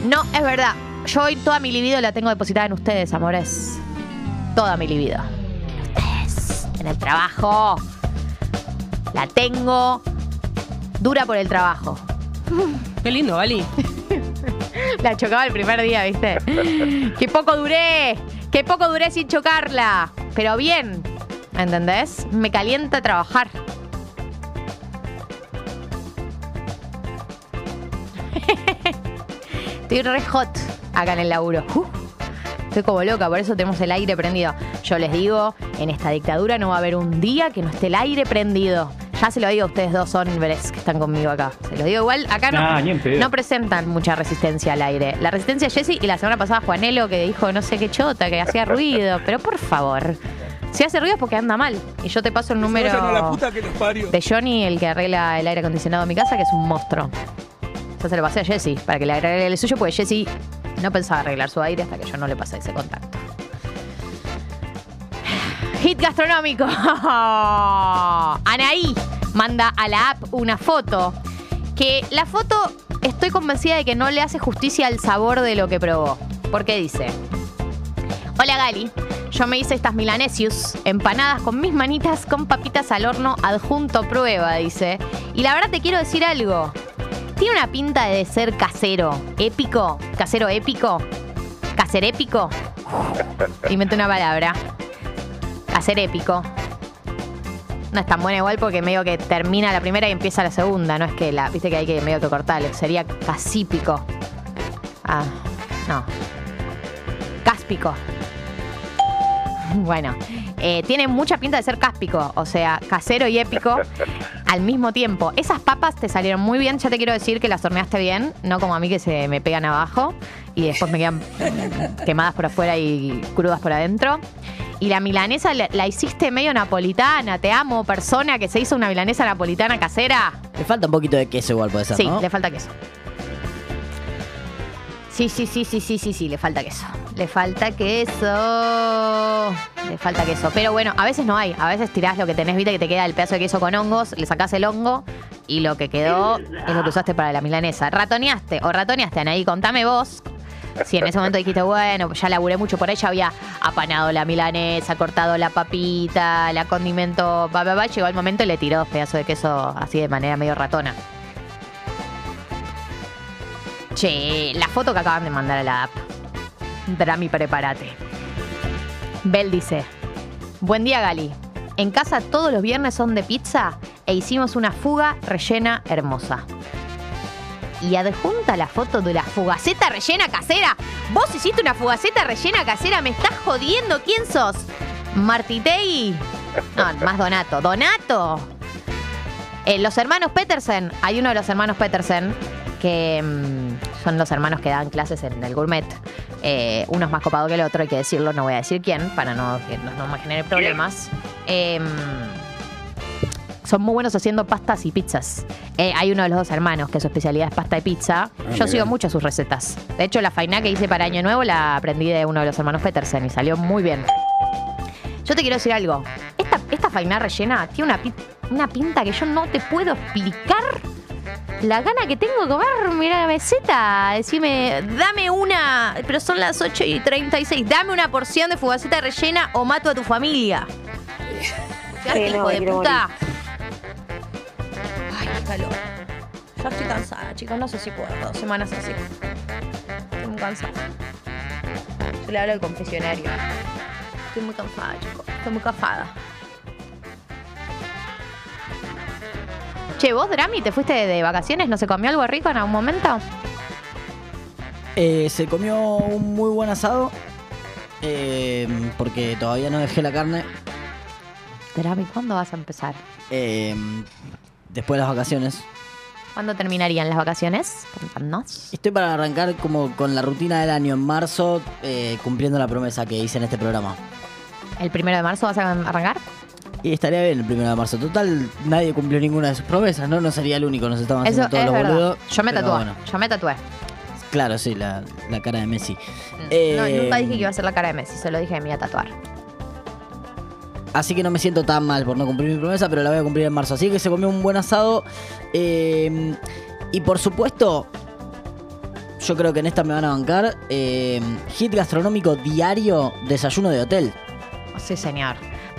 No, es verdad. Yo hoy toda mi libido la tengo depositada en ustedes, amores. Toda mi libido. En ustedes. En el trabajo. La tengo dura por el trabajo. Qué lindo, Vali. La chocaba el primer día, ¿viste? Qué poco duré. Qué poco duré sin chocarla. Pero bien. ¿Entendés? Me calienta trabajar. Estoy re hot acá en el laburo. Uh, estoy como loca, por eso tenemos el aire prendido. Yo les digo, en esta dictadura no va a haber un día que no esté el aire prendido. Ya se lo digo a ustedes dos hombres que están conmigo acá. Se los digo igual, acá no, Nah, ni en pedo. no presentan mucha resistencia al aire. La resistencia es Jessy y la semana pasada Juanelo que dijo no sé qué chota, que hacía ruido. Pero por favor, si hace ruido es porque anda mal. Y yo te paso el número de Johnny, el que arregla el aire acondicionado de mi casa, que es un monstruo. Yo se lo pasé a Jessy para que le arregle el suyo, porque Jessy no pensaba arreglar su aire hasta que yo no le pasé ese contacto. Hit gastronómico. Anaí manda a la app una foto. Que la foto estoy convencida de que no le hace justicia al sabor de lo que probó. Porque dice: Hola Gali, yo me hice estas milanesius, empanadas con mis manitas con papitas al horno adjunto prueba, dice. Y la verdad te quiero decir algo. Tiene una pinta de ser casero, épico, casero épico, caser épico. Inventé una palabra. Caser épico. No es tan buena igual porque medio que termina la primera y empieza la segunda. No es que la. Viste que hay que medio que cortarle. Sería casípico. Ah, no. Cáspico. Bueno, eh, tiene mucha pinta de ser cáspico, o sea, casero y épico al mismo tiempo. Esas papas te salieron muy bien, ya te quiero decir que las horneaste bien, no como a mí que se me pegan abajo y después me quedan quemadas por afuera y crudas por adentro. Y la milanesa la, la hiciste medio napolitana, te amo, persona que se hizo una milanesa napolitana casera. Le falta un poquito de queso igual, puede ser, Sí, ¿no? le falta queso. Sí, sí, sí, sí, sí, sí, sí, le falta queso. Le falta queso. Le falta queso. Pero bueno, a veces no hay. A veces tirás lo que tenés, viste, que te queda el pedazo de queso con hongos, le sacás el hongo y lo que quedó es lo que usaste para la milanesa. ¿Ratoneaste o ratoneaste, Anaí? Contame vos. Si en ese momento dijiste, bueno, ya laburé mucho por ella, había apanado la milanesa, cortado la papita, la condimento, pa, pa, pa, llegó el momento y le tiró dos pedazos de queso así de manera medio ratona. Che, la foto que acaban de mandar a la app. Drami, prepárate. Bel dice: Buen día, Gali. En casa todos los viernes son de pizza e hicimos una fuga rellena hermosa. Y adjunta la foto de la fugaceta rellena casera. ¿Vos hiciste una fugaceta rellena casera? ¿Me estás jodiendo? ¿Quién sos? ¿Martitei? No, más Donato. ¡Donato! Eh, los hermanos Petersen, hay uno de los hermanos Petersen que mm, son los hermanos que dan clases en el gourmet. Eh, uno es más copado que el otro, hay que decirlo, no voy a decir quién, para no que no, no genere problemas. Eh, son muy buenos haciendo pastas y pizzas. Eh, hay uno de los dos hermanos que su especialidad es pasta y pizza. Yo mira. sigo mucho sus recetas. De hecho, la faina que hice para Año Nuevo la aprendí de uno de los hermanos Petersen y salió muy bien. Yo te quiero decir algo. Esta, esta faina rellena tiene una, una pinta que yo no te puedo explicar la gana que tengo de comer. Mira la meseta. Decime, dame una. Pero son las 8 y 36. Dame una porción de fugaceta rellena o mato a tu familia. Sí, no, hijo de puta. Ay, qué calor. Ya estoy cansada, chicos. No sé si puedo. Dos semanas así. Estoy muy cansada. Yo le hablo al confesionario. Estoy muy cansada, chicos. Estoy muy cansada. Che, vos, Drami, te fuiste de, de vacaciones, ¿no se comió algo rico en algún momento? Eh, se comió un muy buen asado. eh, porque todavía no dejé la carne. Drami, ¿cuándo vas a empezar? eh, después de las vacaciones. ¿Cuándo terminarían las vacaciones? Estoy para arrancar como con la rutina del año en marzo, eh, cumpliendo la promesa que hice en este programa. ¿El primero de marzo vas a arrancar? Y estaría bien el primero de marzo. Total, nadie cumplió ninguna de sus promesas, ¿no? No sería el único, nos estaban Eso haciendo todos es los verdad. boludos. Yo me pero tatué. bueno, Yo me tatué. claro, sí, la, la cara de Messi. No, Eh, nunca dije que iba a ser la cara de Messi, solo dije que me iba a tatuar. Así que no me siento tan mal por no cumplir mi promesa, pero la voy a cumplir en marzo. Así que se comió un buen asado. eh, y por supuesto, yo creo que en esta me van a bancar. eh, hit gastronómico diario, desayuno de hotel. Sí, señor.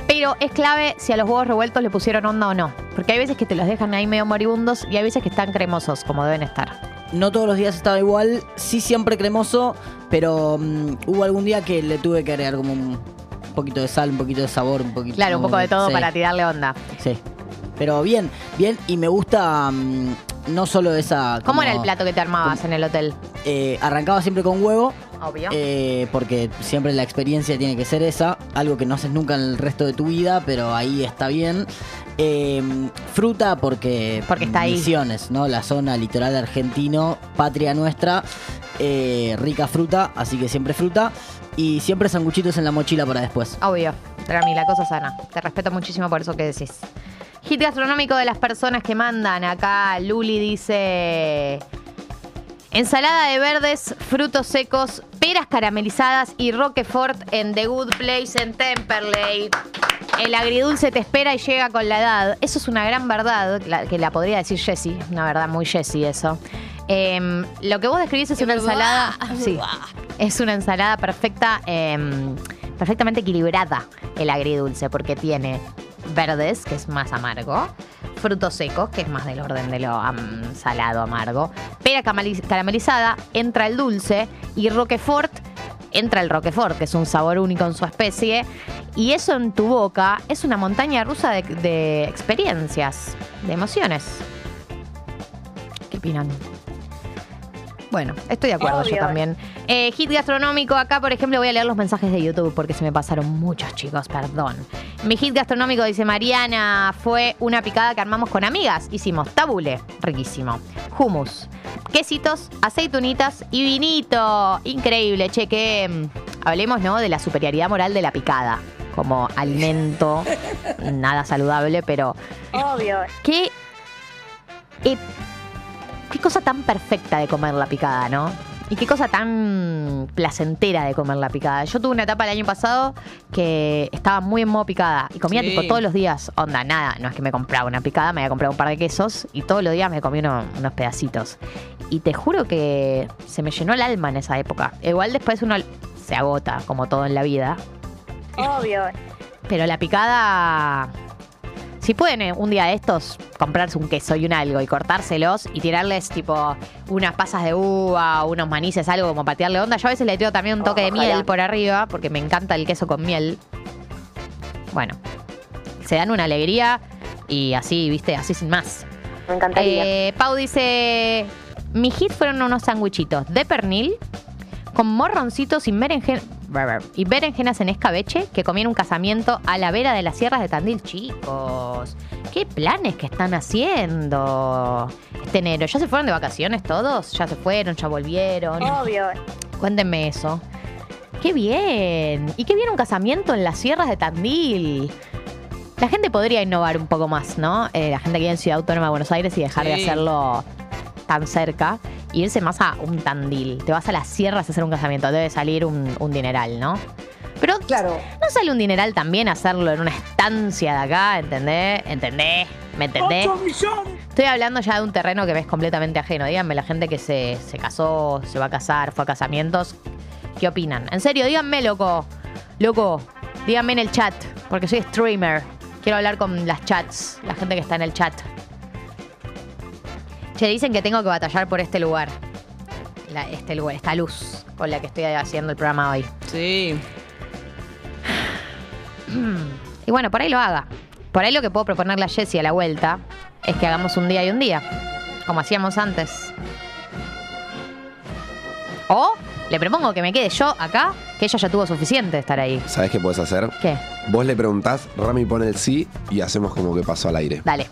Pero es clave si a los huevos revueltos le pusieron onda o no. Porque hay veces que te los dejan ahí medio moribundos y hay veces que están cremosos, como deben estar. No todos los días estaba igual, sí siempre cremoso, pero mm, hubo algún día que le tuve que agregar como un poquito de sal, un poquito de sabor, un poquito... Claro, un poco de todo sí. para tirarle onda. Sí. Pero bien, bien, y me gusta mm, no solo esa... ¿Cómo era el plato que te armabas en el hotel? eh, arrancaba siempre con huevo, Obvio. eh, porque siempre la experiencia tiene que ser esa, algo que no haces nunca en el resto de tu vida, pero ahí está bien. Eh, fruta porque... Porque está ahí. Misiones, ¿no? La zona litoral argentino, patria nuestra, eh, rica fruta, así que siempre fruta. Y siempre sanguchitos en la mochila para después. Obvio. Drami, la cosa sana. Te respeto muchísimo por eso que decís. Hit gastronómico de las personas que mandan. Acá Luli dice... Ensalada de verdes, frutos secos, peras caramelizadas y Roquefort en The Good Place en Temperley. El agridulce te espera y llega con la edad. Eso es una gran verdad, que la podría decir Jessie. Una verdad muy Jessie eso. Em, lo que vos describís es una ensalada. Sí, es una ensalada perfecta, em, perfectamente equilibrada el agridulce, porque tiene verdes, que es más amargo, frutos secos, que es más del orden de lo salado amargo, pera caramelizada, entra el dulce y Roquefort entra el Roquefort, que es un sabor único en su especie, y eso en tu boca es una montaña rusa de, de experiencias, de emociones. ¿Qué opinan? Bueno, estoy de acuerdo yo también. Eh, hit gastronómico, acá por ejemplo voy a leer los mensajes de YouTube porque se me pasaron muchos chicos, perdón. Mi hit gastronómico, dice Mariana, fue una picada que armamos con amigas. Hicimos tabule, riquísimo. Hummus, quesitos, aceitunitas y vinito. Increíble, che, que mm, hablemos, ¿no? De la superioridad moral de la picada como alimento, nada saludable, pero Obvio. qué, qué cosa tan perfecta de comer la picada, ¿no? Y qué cosa tan placentera de comer la picada. Yo tuve una etapa el año pasado que estaba muy en modo picada y comía Sí. tipo todos los días. Onda, nada, no es que me compraba una picada, me había comprado un par de quesos y todos los días me comía uno- unos pedacitos. Y te juro que se me llenó el alma en esa época. Igual después uno se agota, como todo en la vida. Obvio. Pero la picada. Si pueden eh, un día de estos comprarse un queso y un algo y cortárselos y tirarles tipo unas pasas de uva, unos manices, algo como patearle onda. Yo a veces le tiro también un toque de Ojalá. miel por arriba porque me encanta el queso con miel. Bueno, se dan una alegría y así, viste, así sin más. Me encantaría. Eh, Pau dice: Mi hit fueron unos sandwichitos de pernil con morroncitos y, berenjen- y berenjenas en escabeche que comí en un casamiento a la vera de las sierras de Tandil. Chicos, ¿qué planes que están haciendo este enero? ¿Ya se fueron de vacaciones todos? ¿Ya se fueron? ¿Ya volvieron? Obvio. Cuéntenme eso. ¡Qué bien! ¿Y qué bien un casamiento en las sierras de Tandil? La gente podría innovar un poco más, ¿no? Eh, la gente que vive en Ciudad Autónoma de Buenos Aires y dejar de hacerlo tan cerca. Y irse más a un Tandil. Te vas a las sierras a hacer un casamiento. Debe salir un, un dineral, ¿no? Pero Claro. no sale un dineral también hacerlo en una estancia de acá, ¿entendés? ¿Entendés? ¿Me entendés? Estoy hablando ya de un terreno que me es completamente ajeno. Díganme, la gente que se, se casó, se va a casar, fue a casamientos, ¿qué opinan? En serio, díganme, loco. Loco, díganme en el chat, porque soy streamer. Quiero hablar con las chats, la gente que está en el chat. Che, dicen que tengo que batallar por este lugar. La- este lugar, esta luz con la que estoy haciendo el programa hoy. Sí. Y bueno, por ahí lo haga. Por ahí lo que puedo proponerle a Jessie a la vuelta es que hagamos un día y un día, como hacíamos antes. O le propongo que me quede yo acá, que ella ya tuvo suficiente de estar ahí. ¿Sabes qué puedes hacer? ¿Qué? Vos le preguntás, Rami pone el sí y hacemos como que pasó al aire. Dale.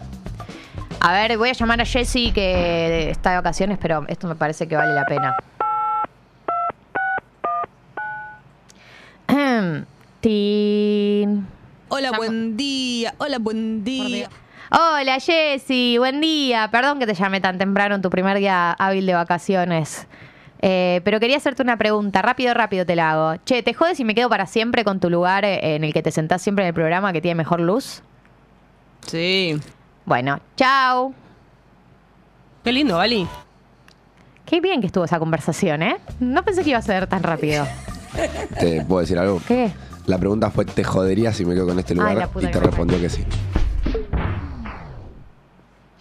A ver, voy a llamar a Jessie que está de vacaciones, pero esto me parece que vale la pena. Tin. Hola, buen día. Hola, buen día. Hola Jessy, buen día. Perdón que te llamé tan temprano en tu primer día hábil de vacaciones. Eh, pero quería hacerte una pregunta, rápido, rápido te la hago. Che, ¿te jodes si me quedo para siempre con tu lugar eh, en el que te sentás siempre en el programa que tiene mejor luz? Sí. Bueno, chao. Qué lindo, Vali. Qué bien que estuvo esa conversación, ¿eh? No pensé que iba a ser tan rápido. ¿Te puedo decir algo? ¿Qué? La pregunta fue, ¿te jodería si me quedo con este Ay, lugar? la puta y que te me respondió que sí.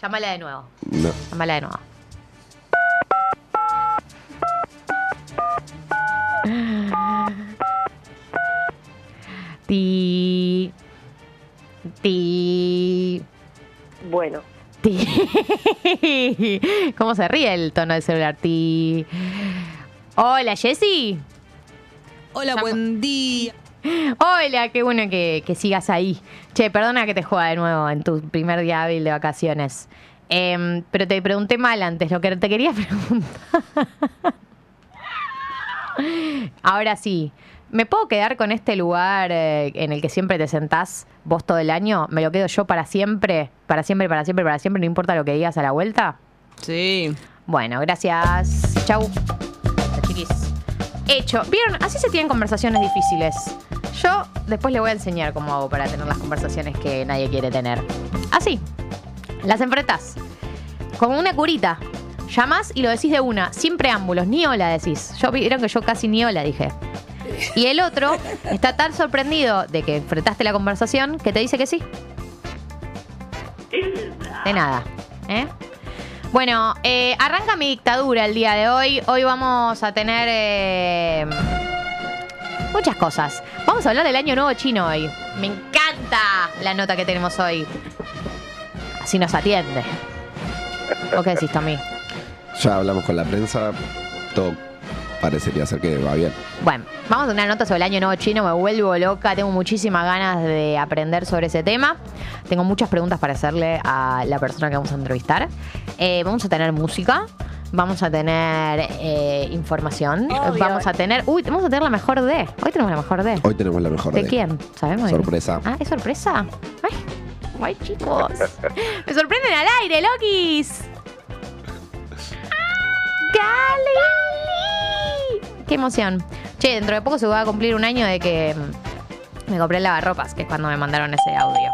Llámala de nuevo. No. Llámala de nuevo. Ti. Ti. Bueno. Ti. ¿Cómo se ríe el tono del celular? Ti. Hola, Jessy. Hola, buen día. Hola, qué bueno que, que sigas ahí. Che, perdona que te juega de nuevo en tu primer día hábil de vacaciones. Em, pero te pregunté mal antes, lo que te quería preguntar. Ahora sí, ¿me puedo quedar con este lugar eh, en el que siempre te sentás vos todo el año? ¿Me lo quedo yo para siempre? Para siempre, para siempre, para siempre, no importa lo que digas a la vuelta. Sí. Bueno, gracias. Chau. Chiquis. hecho. ¿Vieron? Así se tienen conversaciones difíciles. Yo después le voy a enseñar cómo hago para tener las conversaciones que nadie quiere tener. Así. Las enfrentas. Como una curita. Llamás y lo decís de una, sin preámbulos, ni hola decís. Yo vieron que yo casi ni hola dije. Y el otro está tan sorprendido de que enfrentaste la conversación que te dice que sí. De nada. ¿eh? Bueno, eh, arranca mi dictadura el día de hoy. Hoy vamos a tener eh, muchas cosas. Vamos a hablar del año nuevo chino hoy. Me encanta la nota que tenemos hoy. Así nos atiende. ¿Vos qué decís, Tommy? Ya hablamos con la prensa, todo parecería ser que va bien. Bueno, vamos a tener una nota sobre el año nuevo chino. Me vuelvo loca. Tengo muchísimas ganas de aprender sobre ese tema. Tengo muchas preguntas para hacerle a la persona que vamos a entrevistar. Eh, vamos a tener música. Vamos a tener eh, información. Obvio. Vamos a tener. Uy, vamos a tener la mejor de. Hoy tenemos la mejor de. Hoy tenemos la mejor ¿De de- quién? ¿Sabemos? Sorpresa. Ah, ¿es sorpresa? Ay, ay, chicos. Me sorprenden al aire, Lokis. ¡Gali! ¡Qué emoción! Che, dentro de poco se va a cumplir un año de que mm, me compré el lavarropas, que es cuando me mandaron ese audio.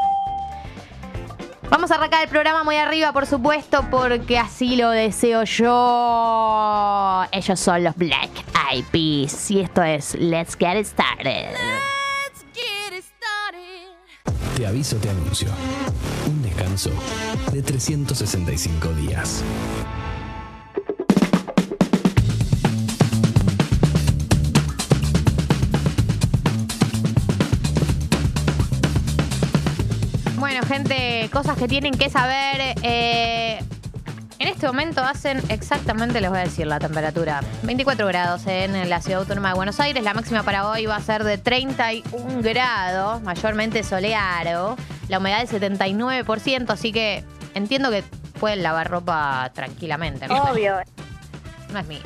Vamos a arrancar el programa muy arriba, por supuesto, porque así lo deseo yo. Ellos son los Black Eyed Peas y esto es Let's Get It Started. Te aviso, te anuncio. Un descanso de 365 días. Gente, cosas que tienen que saber. eh, en este momento hacen exactamente, les voy a decir la temperatura. 24 grados en la ciudad autónoma de Buenos Aires. La máxima para hoy va a ser de 31 grados, mayormente soleado. La humedad del 79%, así que entiendo que pueden lavar ropa tranquilamente. ¿no? Obvio. No es mi.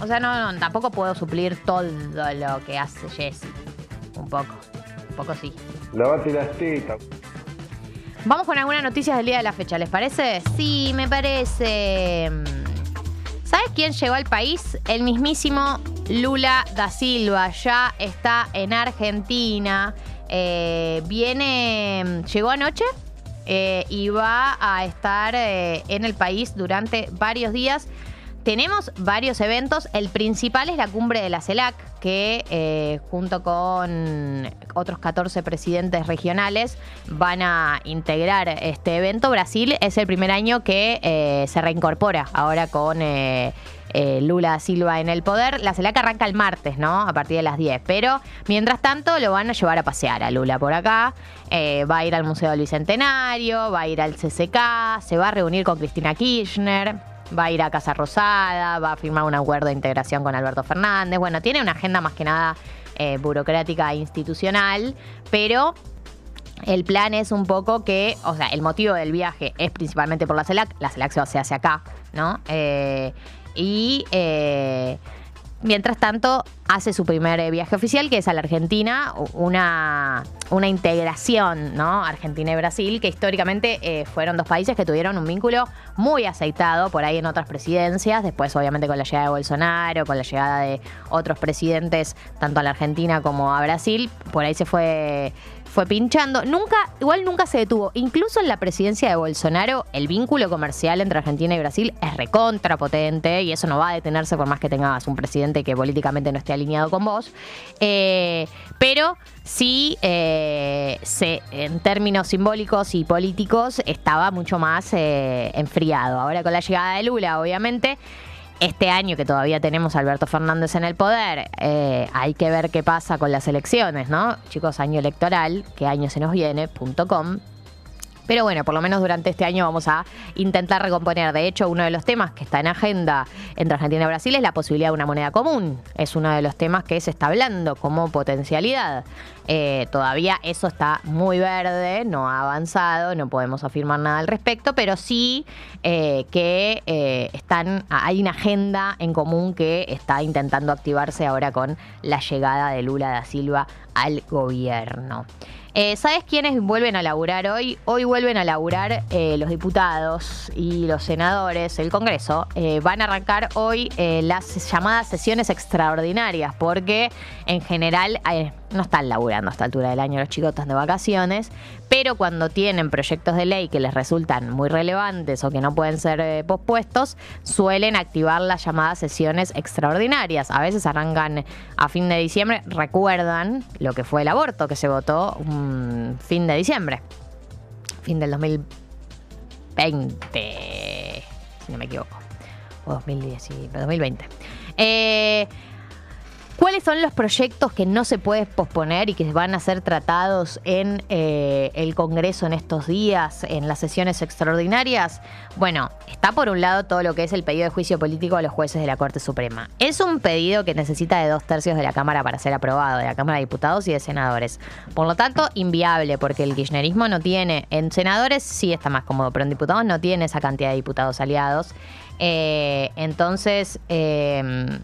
O sea, no, no, tampoco puedo suplir todo lo que hace Jessy. Un poco. Un poco sí. Lavate las tetas. Vamos con algunas noticias del día de la fecha, ¿les parece? Sí, me parece. ¿Sabes quién llegó al país? El mismísimo Lula da Silva. Ya está en Argentina. Eh, viene. Llegó anoche. eh, y va a estar eh, en el país durante varios días. Tenemos varios eventos. El principal es la cumbre de la CELAC, que eh, junto con otros 14 presidentes regionales van a integrar este evento. Brasil es el primer año que eh, se reincorpora ahora con eh, eh, Lula Silva en el poder. La CELAC arranca el martes, ¿no? A partir de las 10. Pero mientras tanto lo van a llevar a pasear a Lula por acá. Va a ir al Museo del Bicentenario, va a ir al CCK, se va a reunir con Cristina Kirchner. Va a ir a Casa Rosada, va a firmar un acuerdo de integración con Alberto Fernández. Bueno, tiene una agenda más que nada eh, burocrática e institucional, pero el plan es un poco que, o sea, el motivo del viaje es principalmente por la CELAC. La CELAC se hace acá, ¿no? Eh, y eh, mientras tanto hace su primer eh, viaje oficial, que es a la Argentina, una, una integración, ¿no? Argentina y Brasil, que históricamente eh, fueron dos países que tuvieron un vínculo muy aceitado por ahí en otras presidencias. Después, obviamente, con la llegada de Bolsonaro, con la llegada de otros presidentes, tanto a la Argentina como a Brasil, por ahí se fue fue pinchando. Nunca, igual nunca se detuvo. Incluso en la presidencia de Bolsonaro, el vínculo comercial entre Argentina y Brasil es recontra potente y eso no va a detenerse por más que tengas un presidente que políticamente no esté alineado con vos. Eh, pero sí, eh, se, en términos simbólicos y políticos, estaba mucho más eh, enfriado. Ahora con la llegada de Lula, obviamente. Este año que todavía tenemos Alberto Fernández en el poder, eh, hay que ver qué pasa con las elecciones, ¿no? Chicos, año electoral, qué año se nos viene, punto com. Pero bueno, por lo menos durante este año vamos a intentar recomponer. De hecho, uno de los temas que está en agenda entre Argentina y Brasil es la posibilidad de una moneda común. Es uno de los temas que se está hablando como potencialidad. Eh, todavía eso está muy verde, no ha avanzado, no podemos afirmar nada al respecto, pero sí eh, que eh, están, hay una agenda en común que está intentando activarse ahora con la llegada de Lula da Silva al gobierno. Eh, ¿Sabes quiénes vuelven a laburar hoy? Hoy vuelven a laburar eh, los diputados y los senadores, el Congreso. Eh, van a arrancar hoy eh, las llamadas sesiones extraordinarias, porque en general eh, no están laburando a esta altura del año los chicos están de vacaciones, pero cuando tienen proyectos de ley que les resultan muy relevantes o que no pueden ser eh, pospuestos, suelen activar las llamadas sesiones extraordinarias. A veces arrancan a fin de diciembre. Recuerdan lo que fue el aborto que se votó un fin de diciembre. Fin del 2020, si no me equivoco. O 2010, sí, 2020. Eh, ¿Cuáles son los proyectos que no se pueden posponer y que van a ser tratados en eh, el Congreso en estos días, en las sesiones extraordinarias? Bueno, está por un lado todo lo que es el pedido de juicio político a los jueces de la Corte Suprema. Es un pedido que necesita de dos tercios de la Cámara para ser aprobado, de la Cámara de Diputados y de Senadores. Por lo tanto, inviable, porque el kirchnerismo no tiene, en senadores sí está más cómodo, pero en diputados no tiene esa cantidad de diputados aliados. Eh, entonces... eh,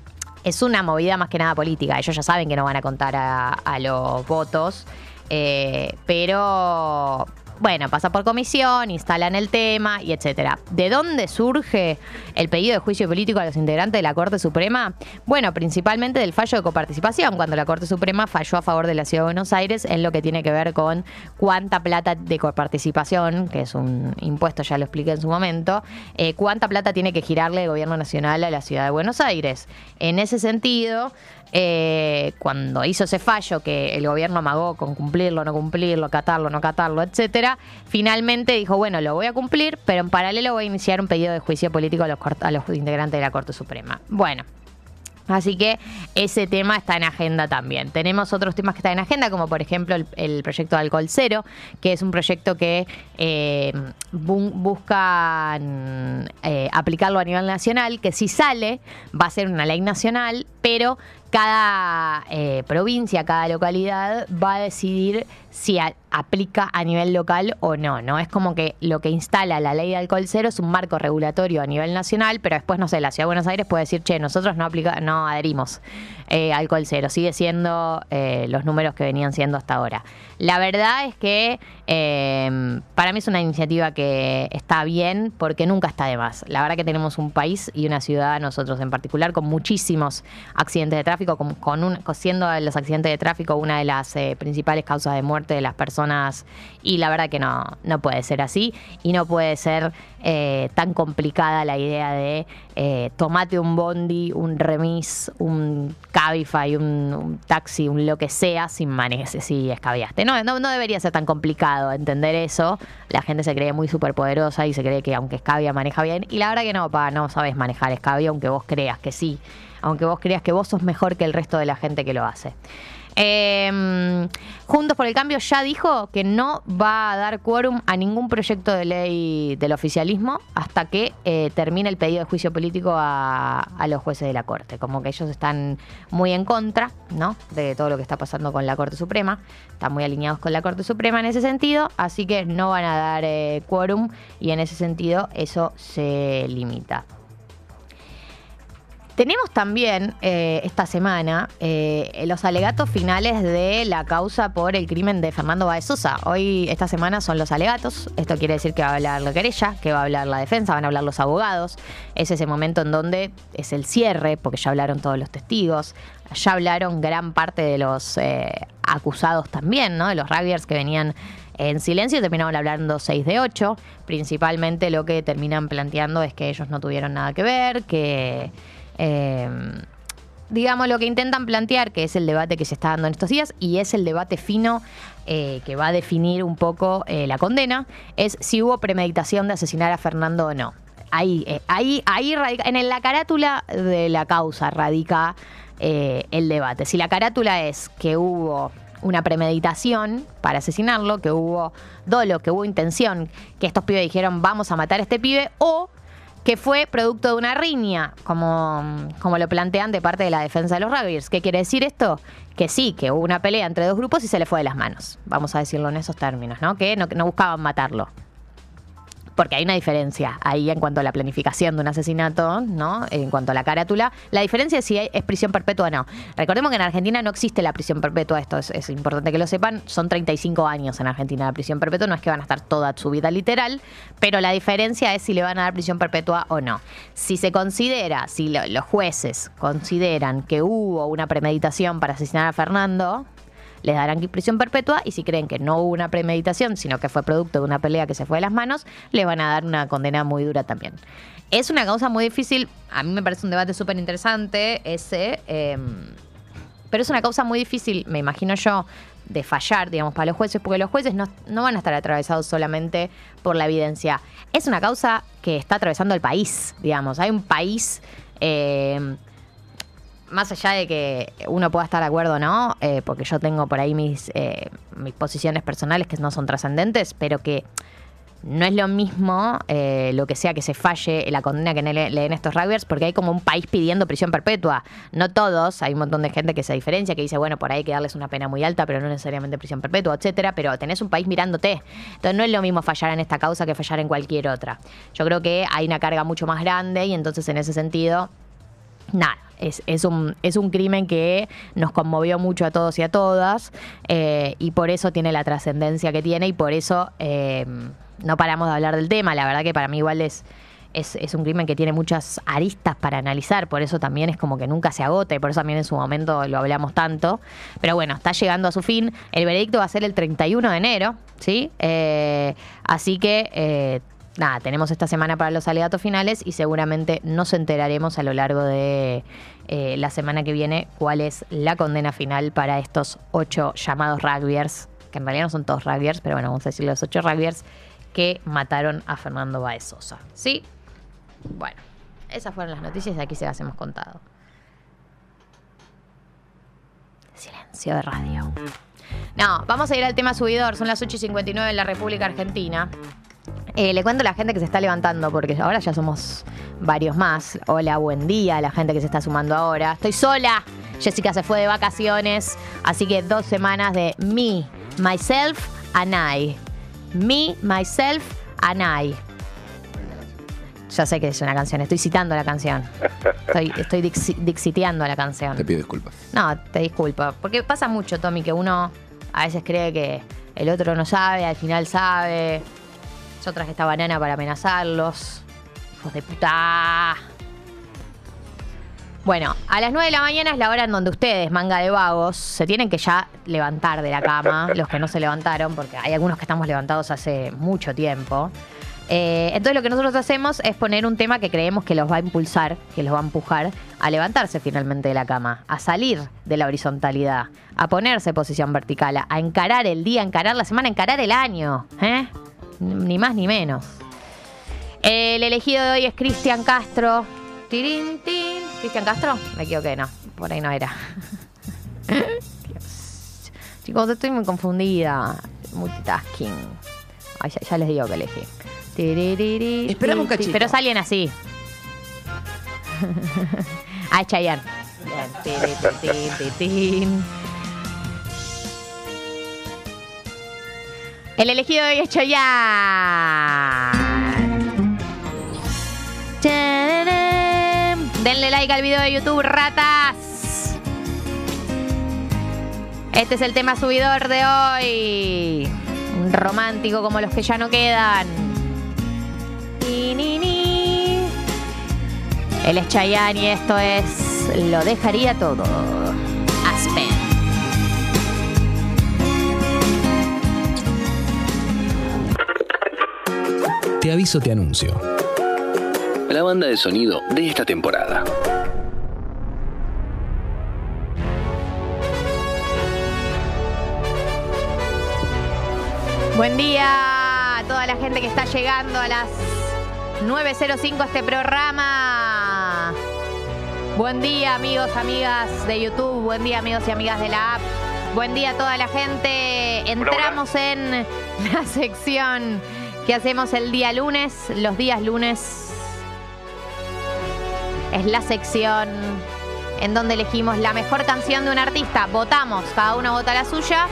es una movida más que nada política. Ellos ya saben que no van a contar a, los votos, eh, pero bueno, pasa por comisión, instalan el tema y etcétera. ¿De dónde surge el pedido de juicio político a los integrantes de la Corte Suprema? Bueno, principalmente del fallo de coparticipación, cuando la Corte Suprema falló a favor de la Ciudad de Buenos Aires en lo que tiene que ver con cuánta plata de coparticipación, que es un impuesto, ya lo expliqué en su momento, eh, cuánta plata tiene que girarle el gobierno nacional a la Ciudad de Buenos Aires. En ese sentido, eh, cuando hizo ese fallo que el gobierno amagó con cumplirlo, no cumplirlo, catarlo, no catarlo, etcétera, finalmente dijo, bueno, lo voy a cumplir, pero en paralelo voy a iniciar un pedido de juicio político a los, integrantes de la Corte Suprema. Bueno. Así que ese tema está en agenda también. Tenemos otros temas que están en agenda, como por ejemplo el, proyecto de Alcohol Cero, que es un proyecto que eh, bu- busca eh, aplicarlo a nivel nacional, que si sale va a ser una ley nacional, pero cada eh, provincia, cada localidad va a decidir si aplica a nivel local o no, ¿no? Es como que lo que instala la ley de alcohol cero es un marco regulatorio a nivel nacional, pero después, no sé, la Ciudad de Buenos Aires puede decir, che, nosotros no aplica, no adherimos eh, alcohol cero, sigue siendo eh, los números que venían siendo hasta ahora. La verdad es que eh, para mí es una iniciativa que está bien porque nunca está de más. La verdad que tenemos un país y una ciudad, nosotros en particular, con muchísimos accidentes de tráfico, con, con un, siendo los accidentes de tráfico una de las eh, principales causas de muerte de las personas y la verdad que no, no puede ser así y no puede ser eh, tan complicada la idea de eh, tomate un bondi, un remis, un Cabify, un, un taxi, un lo que sea sin manejar, si escabiaste. No, no, no debería ser tan complicado entender eso. La gente se cree muy superpoderosa y se cree que aunque escabia maneja bien. Y la verdad que no, pa, no sabes manejar escabia aunque vos creas que sí. Aunque vos creas que vos sos mejor que el resto de la gente que lo hace. Eh, Juntos por el Cambio ya dijo que no va a dar quórum a ningún proyecto de ley del oficialismo hasta que eh, termine el pedido de juicio político a, a los jueces de la Corte. Como que ellos están muy en contra ¿no? de todo lo que está pasando con la Corte Suprema. Están muy alineados con la Corte Suprema en ese sentido, así que no van a dar eh, quórum y en ese sentido eso se limita. Tenemos también eh, esta semana eh, los alegatos finales de la causa por el crimen de Fernando Baez Sosa. Hoy, esta semana, son los alegatos. Esto quiere decir que va a hablar la querella, que va a hablar la defensa, van a hablar los abogados. Es ese momento en donde es el cierre, porque ya hablaron todos los testigos, ya hablaron gran parte de los eh, acusados también, ¿no? De los rugbyers que venían en silencio terminaron hablando 6 de 8. Principalmente lo que terminan planteando es que ellos no tuvieron nada que ver, que eh, digamos, lo que intentan plantear, que es el debate que se está dando en estos días, y es el debate fino eh, que va a definir un poco eh, la condena, es si hubo premeditación de asesinar a Fernando o no. Ahí, eh, ahí, ahí radica, en la carátula de la causa radica el debate. Si la carátula es que hubo una premeditación para asesinarlo, que hubo dolo, que hubo intención, que estos pibes dijeron vamos a matar a este pibe, o que fue producto de una riña, como, como lo plantean de parte de la defensa de los rugbyers. ¿Qué quiere decir esto? Que sí, que hubo una pelea entre dos grupos y se le fue de las manos. Vamos a decirlo en esos términos, ¿no? Que no, no buscaban matarlo. Porque hay una diferencia ahí en cuanto a la planificación de un asesinato, ¿no? En cuanto a la carátula. La diferencia es si es prisión perpetua o no. Recordemos que en Argentina no existe la prisión perpetua, esto es, es importante que lo sepan, son 35 años en Argentina la prisión perpetua, no es que van a estar toda su vida literal, pero la diferencia es si le van a dar prisión perpetua o no. Si se considera, si lo- los jueces consideran que hubo una premeditación para asesinar a Fernando, les darán prisión perpetua y si creen que no hubo una premeditación, sino que fue producto de una pelea que se fue de las manos, le van a dar una condena muy dura también. Es una causa muy difícil, a mí me parece un debate súper interesante ese, eh, pero es una causa muy difícil, me imagino yo, de fallar, digamos, para los jueces, porque los jueces no, van a estar atravesados solamente por la evidencia. Es una causa que está atravesando el país, digamos. Hay un país... eh, más allá de que uno pueda estar de acuerdo o no, eh, porque yo tengo por ahí mis, eh, mis posiciones personales que no son trascendentes, pero que no es lo mismo eh, lo que sea que se falle la condena que le den estos rugbyers, porque hay como un país pidiendo prisión perpetua. No todos, hay un montón de gente que se diferencia, que dice, bueno, por ahí hay que darles una pena muy alta, pero no necesariamente prisión perpetua, etcétera, pero tenés un país mirándote. Entonces no es lo mismo fallar en esta causa que fallar en cualquier otra. Yo creo que hay una carga mucho más grande y entonces en ese sentido nada, es, es, un, es un crimen que nos conmovió mucho a todos y a todas eh, y por eso tiene la trascendencia que tiene y por eso eh, no paramos de hablar del tema. La verdad que para mí igual es, es, es un crimen que tiene muchas aristas para analizar, por eso también es como que nunca se agota y por eso también en su momento lo hablamos tanto. Pero bueno, está llegando a su fin. El veredicto va a ser el 31 de enero, ¿sí? Eh, así que... nada, tenemos esta semana para los alegatos finales y seguramente nos enteraremos a lo largo de eh, la semana que viene cuál es la condena final para estos ocho llamados rugbyers, que en realidad no son todos rugbyers, pero bueno, vamos a decir los ocho rugbyers que mataron a Fernando Baez Sosa. ¿Sí? Bueno, esas fueron las noticias y aquí se las hemos contado. Silencio de radio. No, vamos a ir al tema subidor. Son las 8 y 59 en la República Argentina. Eh, le cuento a la gente que se está levantando, porque ahora ya somos varios más. Hola, buen día a la gente que se está sumando ahora. Estoy sola. Jessica se fue de vacaciones, así que dos semanas de me, myself and I. Me, myself and I. Ya sé que es una canción, estoy citando la canción. Estoy, estoy dixi- dixiteando la canción. Te pido disculpas. No, te disculpo. Porque pasa mucho, Tommy, que uno a veces cree que el otro no sabe, al final sabe. Yo traje esta banana para amenazarlos. Hijos de puta. Bueno, a las 9 de la mañana es la hora en donde ustedes, manga de vagos, se tienen que ya levantar de la cama, los que no se levantaron, porque hay algunos que estamos levantados hace mucho tiempo. Eh, entonces lo que nosotros hacemos es poner un tema que creemos que los va a impulsar, que los va a empujar a levantarse finalmente de la cama, a salir de la horizontalidad, a ponerse posición vertical, a encarar el día, a encarar la semana, a encarar el año. ¿eh? Ni más ni menos. El elegido de hoy es Cristian Castro. Tirín, tin. ¿Cristian Castro? Me equivoqué, no. Por ahí no era. Dios. Chicos, estoy muy confundida. Multitasking. Ay, ya, ya les digo que elegí. Esperame un cachito. Pero es alguien así. ah, Chayanne. Bien. Tin. El elegido de hoy es. Tararán. Denle like al video de YouTube, ratas. Este es el tema subidor de hoy. Romántico como los que ya no quedan. Él es Chayanne y esto es Lo dejaría todo. Te aviso, te anuncio. La banda de sonido de esta temporada. Buen día a toda la gente que está llegando a las 9.05 este programa. Buen día amigos, amigas de YouTube. Buen día amigos y amigas de la app. Buen día a toda la gente. Entramos en la sección que hacemos el día lunes. Los días lunes es la sección en donde elegimos la mejor canción de un artista. Votamos, cada uno vota la suya.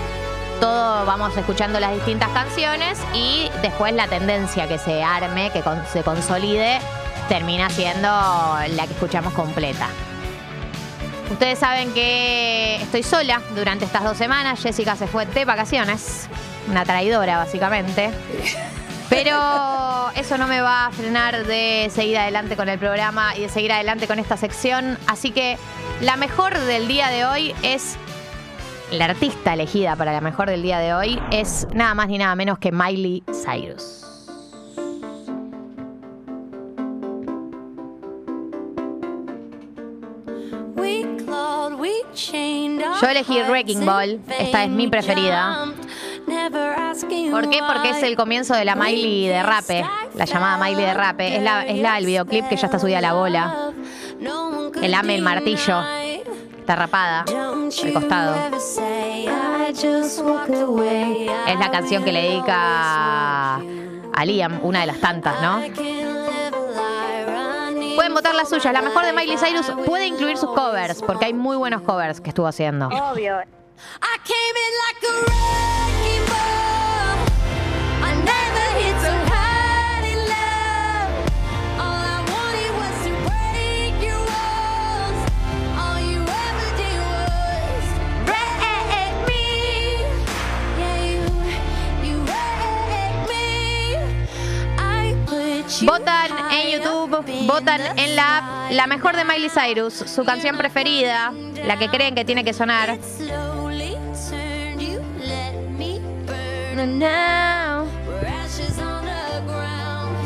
todo vamos escuchando las distintas canciones y después la tendencia que se arme, que se consolide, termina siendo la que escuchamos completa. Ustedes saben que estoy sola durante estas dos semanas. Jessica se fue de vacaciones. Una traidora, básicamente. Pero eso no me va a frenar de seguir adelante con el programa y de seguir adelante con esta sección. Así que la mejor del día de hoy es. La artista elegida para la mejor del día de hoy es nada más ni nada menos que Miley Cyrus. Yo elegí Wrecking Ball. Esta es mi preferida. ¿Por qué? Porque es el comienzo de la Miley de rape, la llamada Miley de rape. Es la, es la el videoclip que ya está subida a la bola. El ame el martillo. Está rapada al costado. Es la canción que le dedica a Liam, una de las tantas, ¿no? Pueden votar las suyas. La mejor de Miley Cyrus puede incluir sus covers, porque hay muy buenos covers que estuvo haciendo. Obvio. I came in like a wrecking ball. I never hit so hard in love. All I wanted was to break your walls. All you ever did was wreck me. Yeah, you, you wrecked me. I put you Votan en YouTube, votan en la app. La mejor de Miley Cyrus, su canción preferida, la que creen que tiene que sonar. Now. Ashes on the ground.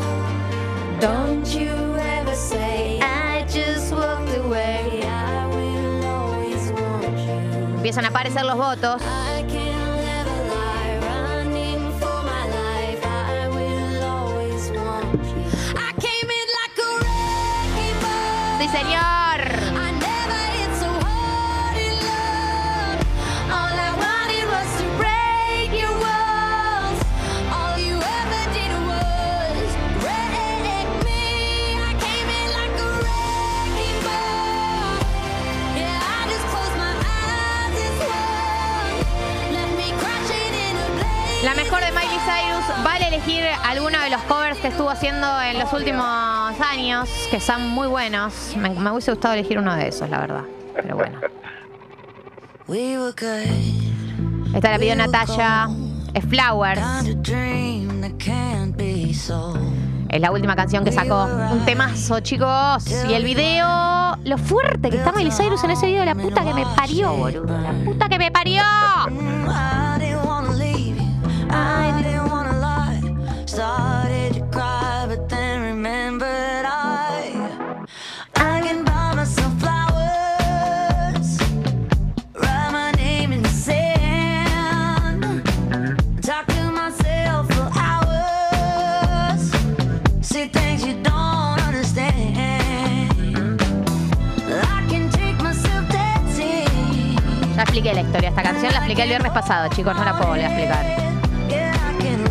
Don't you ever say I just walked away. I will always want you. Empiezan a aparecer los votos. I can't live a lie running for my life. I will always want you. I came in like a wrecking ball. Sí, señor. Elegir alguno de los covers que estuvo haciendo en los últimos años, que son muy buenos. Me, me hubiese gustado elegir uno de esos, la verdad. Pero bueno. Esta la pidió Natalia. Es Flowers. Es la última canción que sacó. Un temazo, chicos. Y el video. Lo fuerte que está Miley Cyrus en ese video. La puta que me parió, boludo. La puta que me parió. Started to cry, but then remembered I I can buy myself flowers. Write my name in the sand. Talk to myself for hours. See things you don't understand. I can take myself dancing. Ya expliqué la historia. Esta canción la expliqué el viernes pasado, chicos. No la puedo volver a explicar.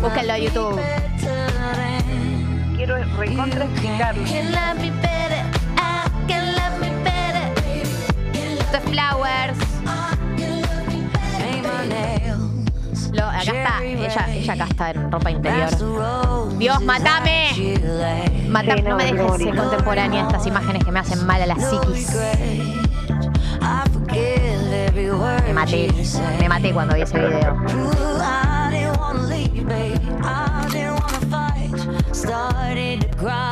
Búsquenlo en YouTube. Recontra explicarlo. Esto es Flowers. Lo- acá está. Ella, ella acá está en ropa interior. Dios, matame. Matame. No me dejes ser contemporánea estas imágenes que me hacen mal a la psiquis. Me maté. Me maté cuando vi ese video. ¿De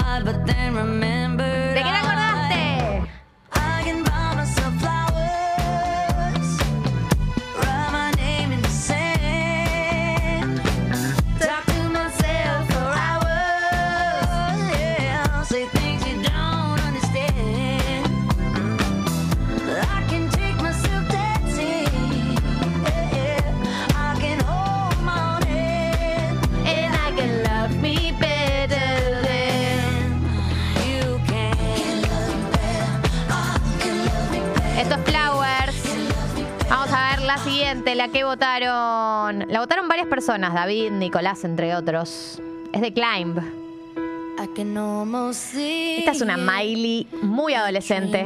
la que votaron. La votaron varias personas, David, Nicolás, entre otros. Es de Climb. Esta es una Miley muy adolescente.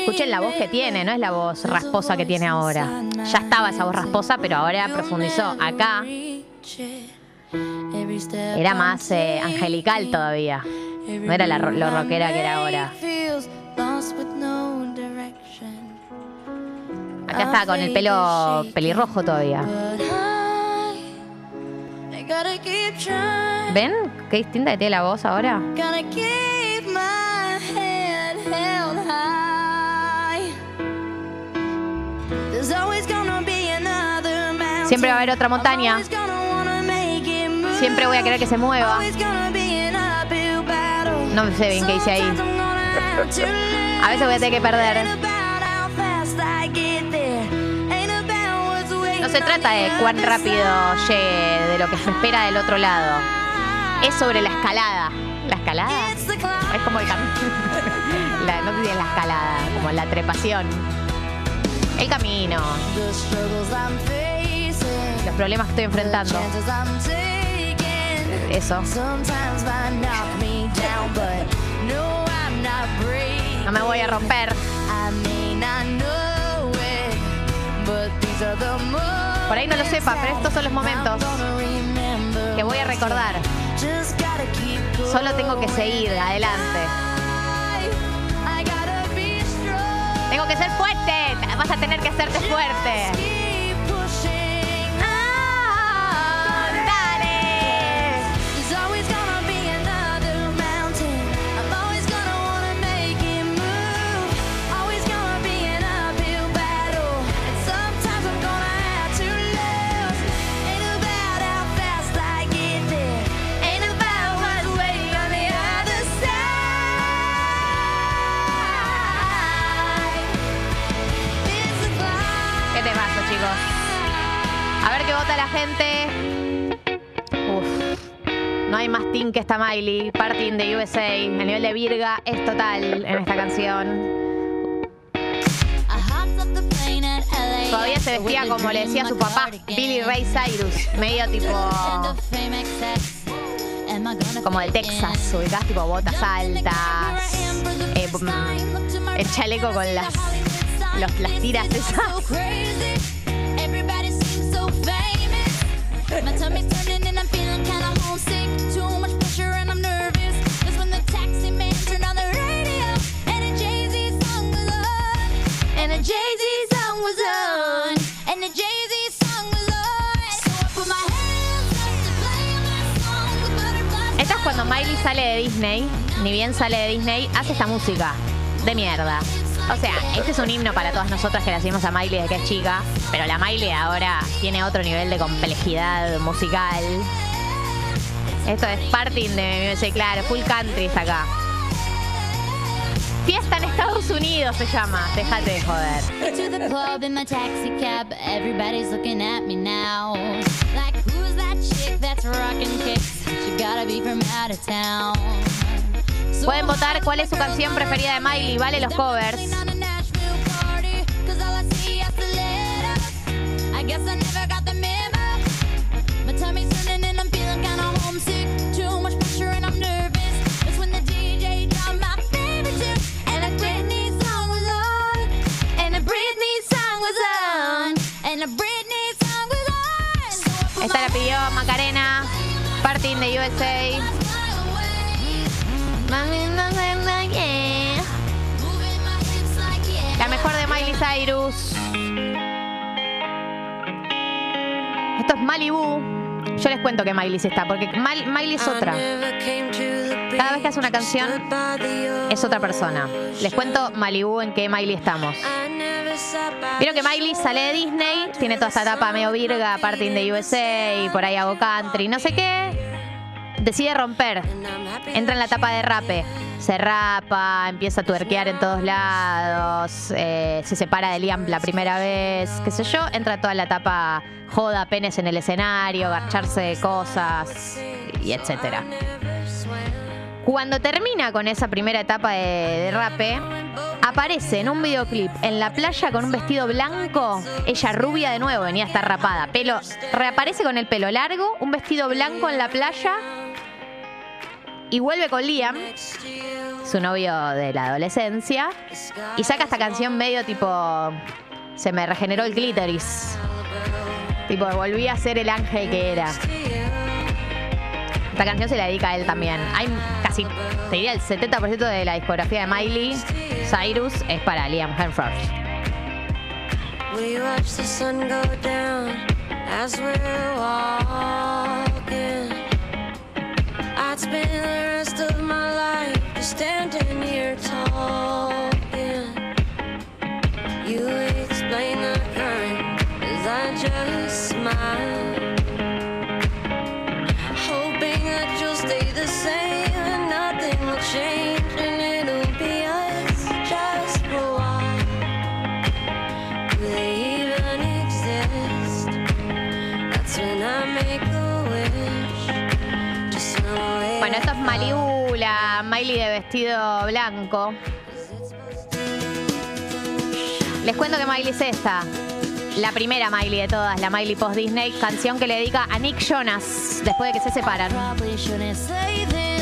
Escuchen la voz que tiene, no es la voz rasposa que tiene ahora. Ya estaba esa voz rasposa, pero ahora profundizó. Acá era más eh, angelical todavía. No era la, lo rockera que era ahora. Acá está con el pelo pelirrojo todavía. ¿Ven qué distinta que tiene la voz ahora? Siempre va a haber otra montaña. Siempre voy a querer que se mueva. No sé bien qué hice ahí. A veces voy a tener que perder. Se trata de cuán rápido llegue, de lo que se espera del otro lado. Es sobre la escalada. ¿La escalada? Es como el camino. No es la escalada, como la trepación. El camino. Los problemas que estoy enfrentando. Eso. No me voy a romper. Por ahí no lo sepa, pero estos son los momentos que voy a recordar. Solo tengo que seguir adelante. Tengo que ser fuerte. Vas a tener que hacerte fuerte. Miley. Parting de USA. El nivel de Virga es total en esta canción. Todavía se vestía como le decía su papá, Billy Ray Cyrus. Medio tipo. Como de Texas, ubicás tipo botas altas. eh, el chaleco con las, las tiras esas. cuando Miley sale de Disney, ni bien sale de Disney, hace esta música de mierda. O sea, este es un himno para todas nosotras que la seguimos a Miley desde que es chica, pero la Miley ahora tiene otro nivel de complejidad musical. Esto es Parting de MC, claro, Full Country está acá. Fiesta en Estados Unidos se llama, déjate de joder. Pueden votar cuál es su canción preferida de Miley, vale los covers. USA. La mejor de Miley Cyrus. Esto es Malibu. Yo les cuento que Miley está, porque Miley es otra. Cada vez que hace una canción es otra persona. Les cuento Malibu en qué Miley estamos. Vieron que Miley sale de Disney, tiene toda esta etapa medio virga, parting de USA y por ahí hago country, no sé qué. Decide romper. Entra en la etapa de rape. Se rapa, empieza a tuerquear en todos lados, eh, se separa de Liam la primera vez, qué sé yo. Entra toda la etapa joda, penes en el escenario, garcharse de cosas y etcétera. Cuando termina con esa primera etapa de, de rape, aparece en un videoclip en la playa con un vestido blanco, ella rubia de nuevo, venía a estar rapada, pelo, reaparece con el pelo largo, un vestido blanco en la playa Y vuelve con Liam, su novio de la adolescencia, y saca esta canción medio tipo. Se me regeneró el clítoris. Tipo, volví a ser el ángel que era. Esta canción se la dedica a él también. Hay casi, te diría, el 70% de la discografía de Miley Cyrus es para Liam Hemsworth. I'd spend the rest of my life standing here talking. Malibu, la Miley de vestido blanco. Les cuento que Miley es esta. La primera Miley de todas, la Miley post Disney, canción que le dedica a Nick Jonas después de que se separan.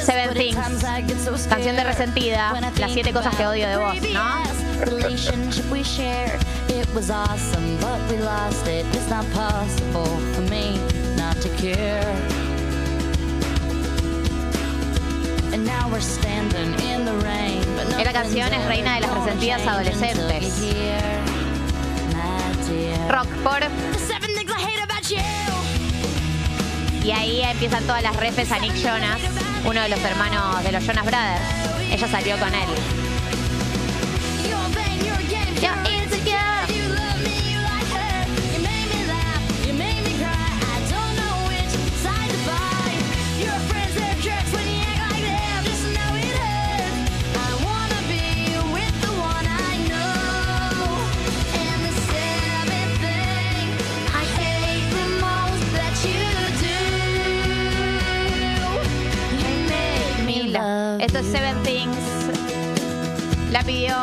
Seven Things, canción de resentida, las siete cosas que odio de vos, ¿no? Esta canción es reina de las resentidas adolescentes. Rock por. Y ahí empiezan todas las refes a Nick Jonas, uno de los hermanos de los Jonas Brothers. Ella salió con él. Esto es Seven Things. La pidió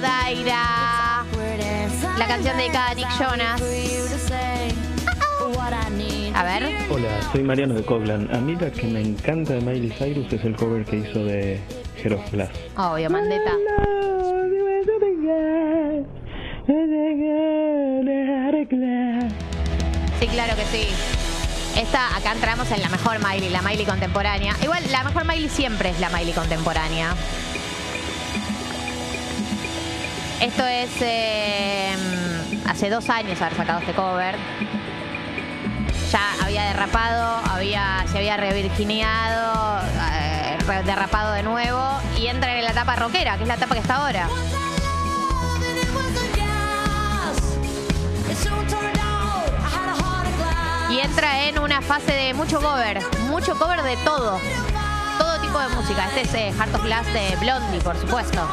Daira. La canción dedicada a Nick Jonas. A ver. Hola, soy Mariano de Coglan. A mí la que me encanta de Miley Cyrus es el cover que hizo de Hero of Glass. Obvio, Mandeta. Sí, claro que sí. Esta, acá entramos en la mejor Miley, la Miley contemporánea. Igual, la mejor Miley siempre es la Miley contemporánea. Esto es eh, hace dos años haber sacado este cover. Ya había derrapado, había, se había revirgineado, eh, derrapado de nuevo y entra en la etapa rockera, que es la etapa que está ahora. Y entra en una fase de mucho cover, mucho cover de todo, todo tipo de música. Este es eh, Heart of Glass de Blondie, por supuesto.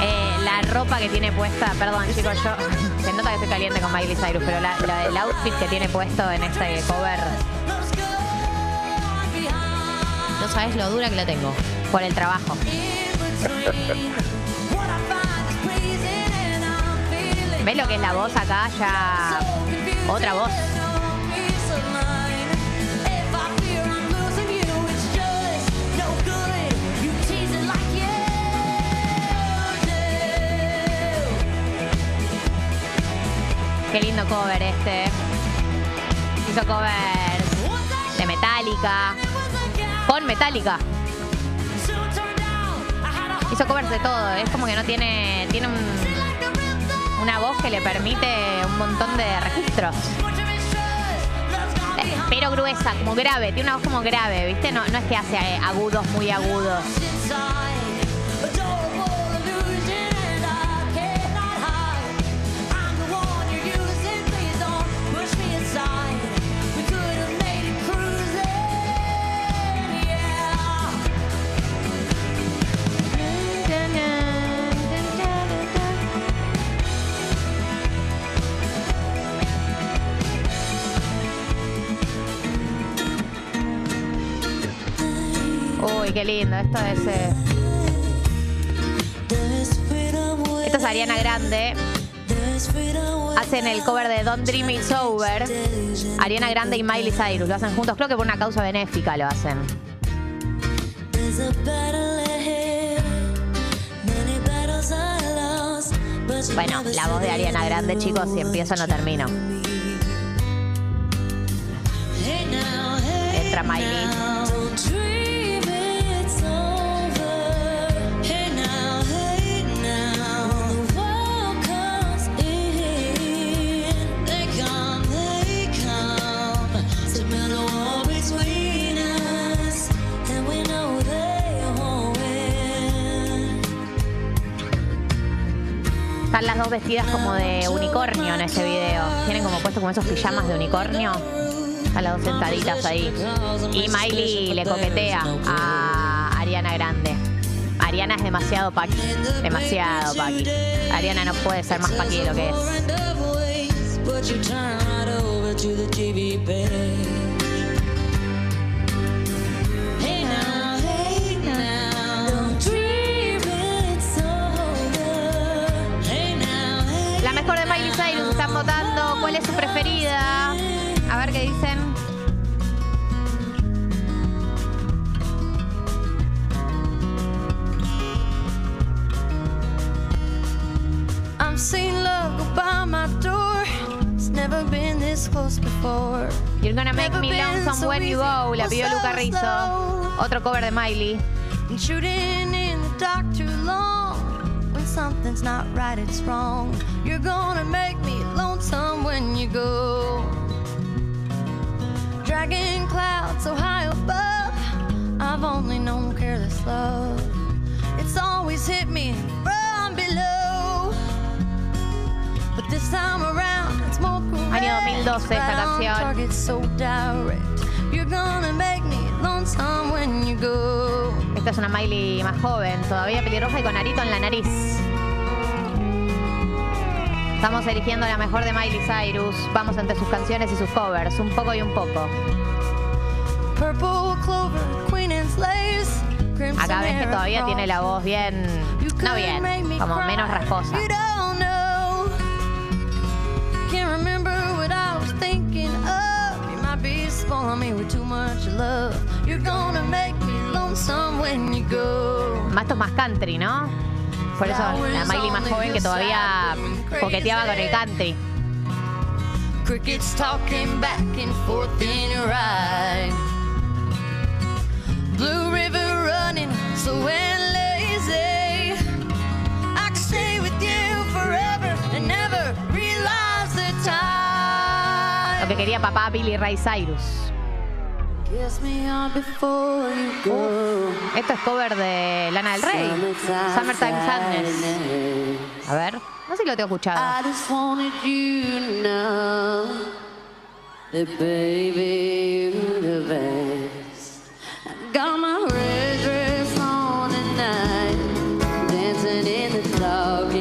Eh, la ropa que tiene puesta, perdón chicos, yo se nota que estoy caliente con Miley Cyrus, pero la, la- el outfit que tiene puesto en este cover, No sabes lo dura que la tengo. por el trabajo. ¿Ves lo que es la voz acá? Ya otra voz. Qué lindo cover este. Hizo covers de Metallica. Con Metallica. Hizo covers de todo. Es como que no tiene. Tiene un- una voz que le permite un montón de registros. Eh, Pero gruesa, como grave. Tiene una voz como grave, ¿viste? No, no es que hace eh, agudos muy agudos. Qué lindo. Esto es. Esto es Ariana Grande. Hacen el cover de Don't Dream It's Over. Ariana Grande y Miley Cyrus lo hacen juntos. Creo que por una causa benéfica lo hacen. Bueno, la voz de Ariana Grande, chicos, si empiezo no termino. Vestidas como de unicornio en ese video. Tienen como puesto como esos pijamas de unicornio. Están las dos sentaditas ahí. Y Miley le coquetea a Ariana Grande. Ariana es demasiado paqui. Demasiado paqui. Ariana no puede ser más paqui de lo que es. ¿Cuál es su preferida? A ver qué dicen. I'm seeing love by my door. It's never been this close before. You're gonna make me lonesome when you go. La pidió Luca Rizzo. Otro cover de Miley. And shooting in the dark too long. When something's not right, it's wrong. You're gonna make me lonesome when you go. Dragging clouds so high above. I've only known careless love. It's always hit me from below. But this time around, it's more correct. Año 2012 esta canción. target, so direct. You're gonna make me lonesome when you go. Esta es una Miley más joven, todavía pelirroja y con arito en la nariz. Estamos eligiendo la mejor de Miley Cyrus. Vamos entre sus canciones y sus covers, un poco y un poco. Acá ves que todavía tiene la voz bien, no bien, como menos rasposa. Más esto es más country, ¿no? Por eso la Miley más joven que todavía coqueteaba con el country. Crickets talking back and forth in your eye. Blue River running and lazy. I could stay with you forever and never realize the Lo que quería papá Billy Ray Cyrus. Esto es cover de Lana del Rey. Summertime Sadness. A ver, no sé si lo tengo escuchado.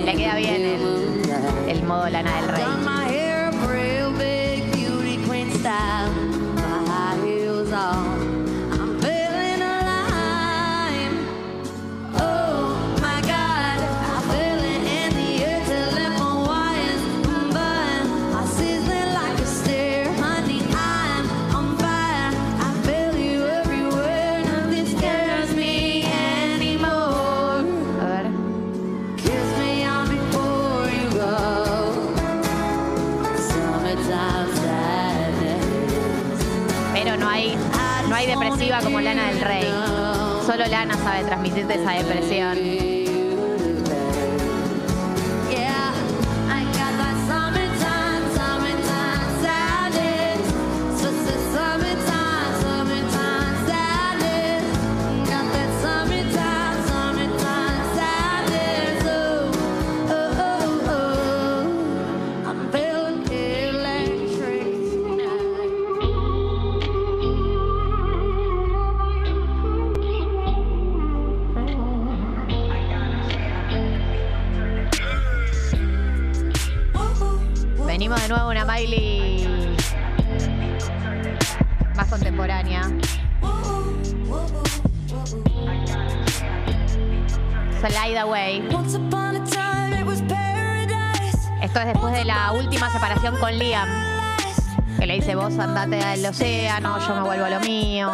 Le queda bien el, el modo Lana del Rey. Lana del Rey. Solo Lana sabe transmitirte esa depresión. Con Liam. Que le dice, vos andate al océano, yo me vuelvo a lo mío.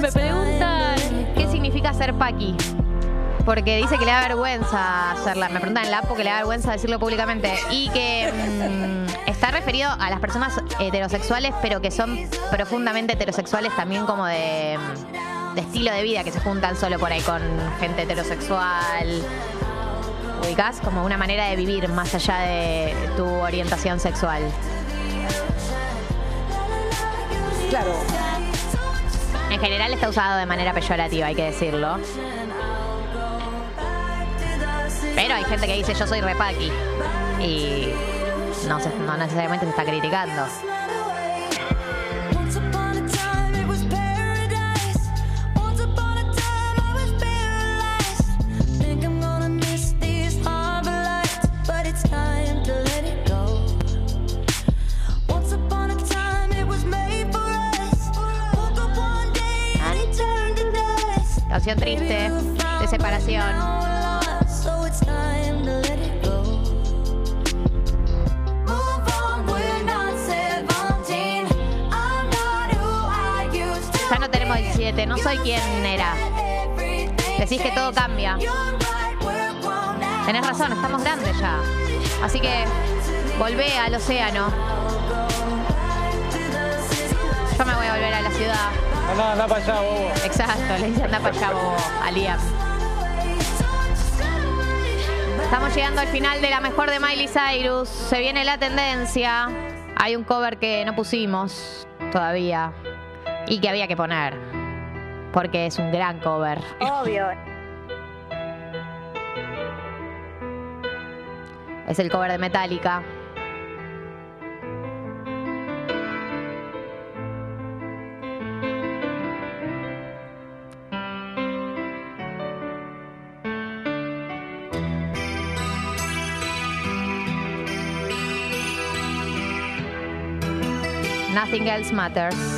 Me preguntan qué significa ser Paqui. Porque dice que le da vergüenza hacerla. Me preguntan en la app que le da vergüenza decirlo públicamente. Y que mm, está referido a las personas heterosexuales, pero que son profundamente heterosexuales también como de, de estilo de vida, que se juntan solo por ahí con gente heterosexual. Ubicás como una manera de vivir más allá de tu orientación sexual. Claro. En general está usado de manera peyorativa, hay que decirlo. Pero hay gente que dice yo soy repaqui. Y no, se- no necesariamente se está criticando. Once upon a time no soy quien era. Decís que todo cambia. Tenés razón, estamos grandes ya. Así que volvé al océano. Yo me voy a volver a la ciudad. Anda, para allá, bobo. Exacto, le dice anda para allá, bobo, a Estamos llegando al final de la mejor de Miley Cyrus. Se viene la tendencia. Hay un cover que no pusimos todavía y que había que poner. Porque es un gran cover. Obvio. Es el cover de Metallica. Nothing else matters.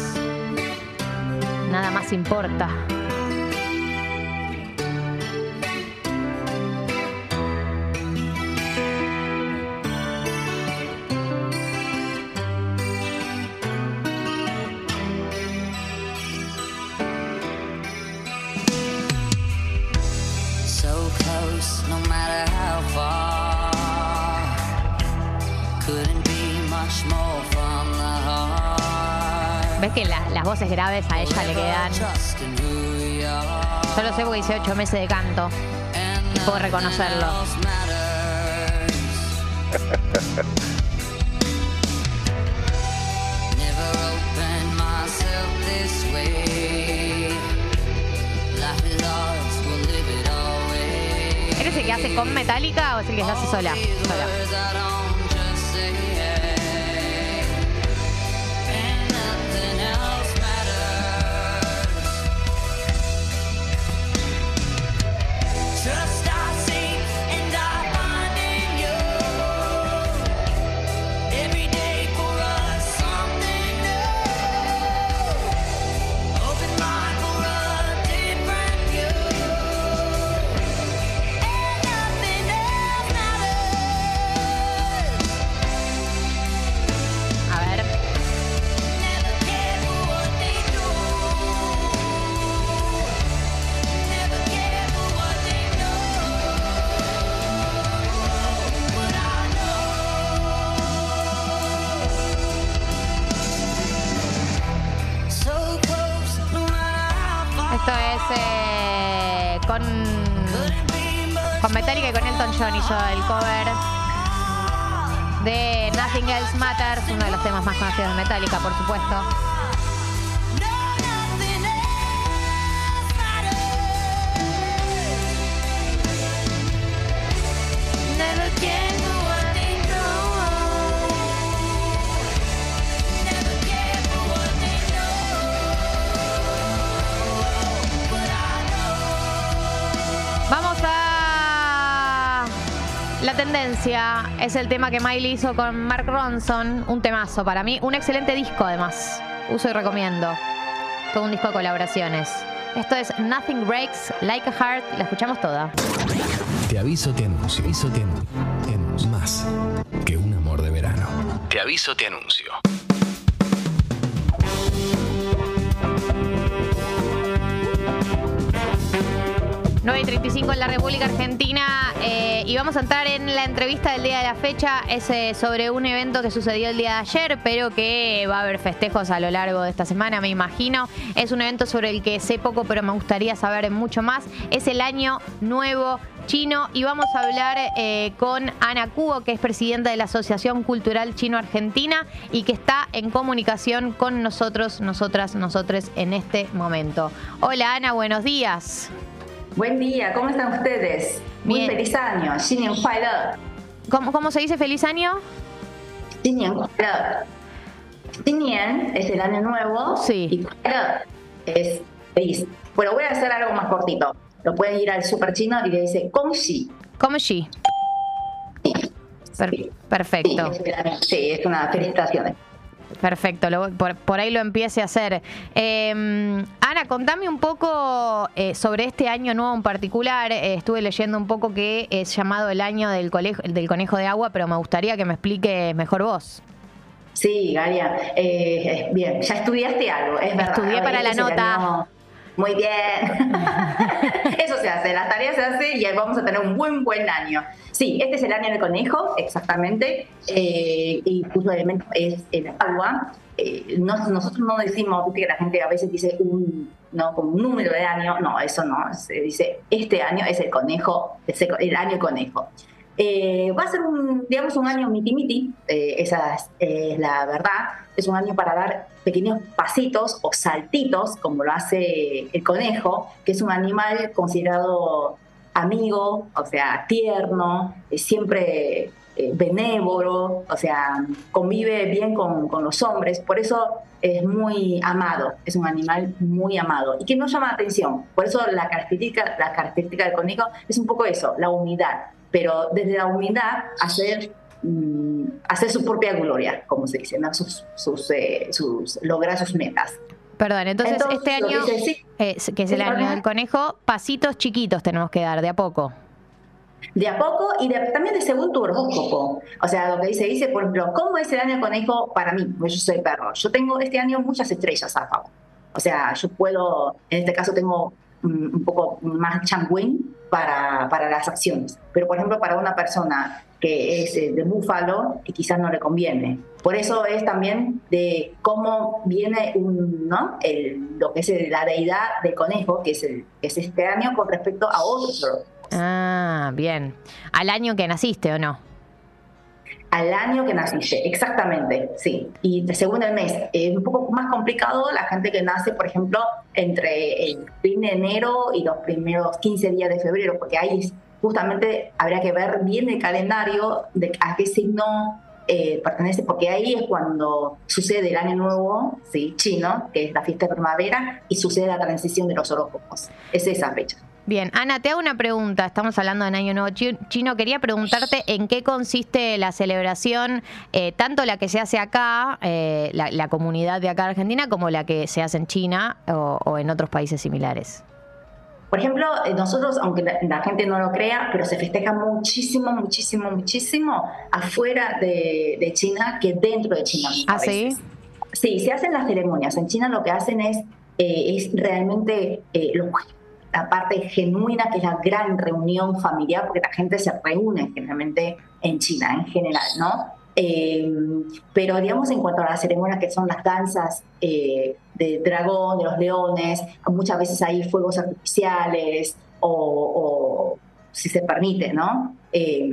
From the heart. ¿Ves que la- las voces graves a ella le quedan? Trust in who we are. Yo lo sé porque hice ocho meses de canto y puedo reconocerlo. ¿Eres el que hace con Metallica o es el que se hace? Sola. Uno de los temas más conocidos de Metallica, por supuesto. Es el tema que Miley hizo con Mark Ronson, un temazo para mí, un excelente disco además. Uso y recomiendo. Todo un disco de colaboraciones. Esto es Nothing Breaks Like a Heart, la escuchamos toda. Te aviso, te anuncio. Aviso. Te anuncio. Más que un amor de verano. Te aviso, te anuncio. 9 y 35 en la República Argentina eh, y vamos a entrar en la entrevista del día de la fecha, es eh, sobre un evento que sucedió el día de ayer, pero que va a haber festejos a lo largo de esta semana, me imagino. Es un evento sobre el que sé poco, pero me gustaría saber mucho más. Es el año nuevo chino y vamos a hablar eh, con Ana Cubo, que es presidenta de la Asociación Cultural Chino-Argentina y que está en comunicación con nosotros, nosotras, nosotres en este momento. Hola Ana, buenos días. Buen día, ¿cómo están ustedes? Muy feliz año, Xinian ¿Cómo, ¿Cómo se dice feliz año? Xinian Xinian es el año nuevo sí. y es feliz. Bueno, voy a hacer algo más cortito. Lo pueden ir al super chino y le dice Kongxi. Kongxi. Sí. Per perfecto. Sí, es, sí, es una felicitación. Perfecto, lo- por, por ahí lo empiece a hacer. Eh, Ana, contame un poco eh, sobre este año nuevo en particular. Eh, estuve leyendo un poco que es llamado el año del, colejo- del conejo de agua, pero me gustaría que me expliques mejor vos. Sí, Galia. eh, bien, ya estudiaste algo, es verdad. Estudié para la nota. Muy bien. Eso se hace, las tareas se hacen y vamos a tener un buen, buen año. Sí, este es el año del conejo, exactamente. eh, y el elemento es el agua. Eh, no- nosotros no decimos, viste que la gente a veces dice un, no, como un número de año. No, eso no. Se dice, este año es el conejo, es el, año conejo. Eh, va a ser un, digamos, un año miti miti, eh, esa es, es la verdad. Es un año para dar pequeños pasitos o saltitos, como lo hace el conejo, que es un animal considerado amigo, o sea, tierno, eh, siempre eh, benévolo, o sea, convive bien con, con los hombres, por eso es muy amado, es un animal muy amado y que no llama la atención. Por eso la característica, la característica del conejo es un poco eso, la humildad, pero desde la humildad hacer, mm, hacer su propia gloria, como se dice, ¿no? sus, sus, eh, sus- lograr sus metas. Perdón, entonces, Entonces, este que año, sí. eh, que es el año del conejo, pasitos chiquitos tenemos que dar, de a poco. De a poco y de- también de según tu horóscopo. O sea, lo que dice, dice, por ejemplo, ¿cómo es el año conejo para mí? Pues yo soy perro. Yo tengo este año muchas estrellas a favor. O sea, yo puedo, en este caso tengo un poco más changuín para, para las acciones. Pero, por ejemplo, para una persona que es eh, de búfalo, y quizás no le conviene. Por eso es también de cómo viene un, ¿no? el, lo que es el- la deidad del conejo, que es, el, que es este año con respecto a horóscopos. Ah, bien. Al año que naciste o no. Al año que naciste, exactamente, sí. Y según el mes, es un poco más complicado la gente que nace, por ejemplo, entre el fin de enero y los primeros 15 días de febrero, porque ahí justamente habría que ver bien el calendario de a qué signo eh, pertenece, porque ahí es cuando sucede el año nuevo, sí, chino, que es la fiesta de primavera, y sucede la transición de los horóscopos. Es esa fecha. Bien, Ana, te hago una pregunta. Estamos hablando de Año Nuevo Chi- Chino. Quería preguntarte en qué consiste la celebración, eh, tanto la que se hace acá, eh, la, la comunidad de acá de Argentina, como la que se hace en China o, o en otros países similares. Por ejemplo, eh, nosotros, aunque la, la gente no lo crea, pero se festeja muchísimo, muchísimo, muchísimo afuera de, de China que dentro de China. ¿Ah, sí? Sí, se hacen las ceremonias. En China lo que hacen es, eh, es realmente eh, lo- la parte genuina, que es la gran reunión familiar, porque la gente se reúne generalmente en China en general, ¿no? Eh, pero digamos en cuanto a las ceremonias que son las danzas eh, de dragón, de los leones, muchas veces hay fuegos artificiales o, o si se permite, ¿no? Eh,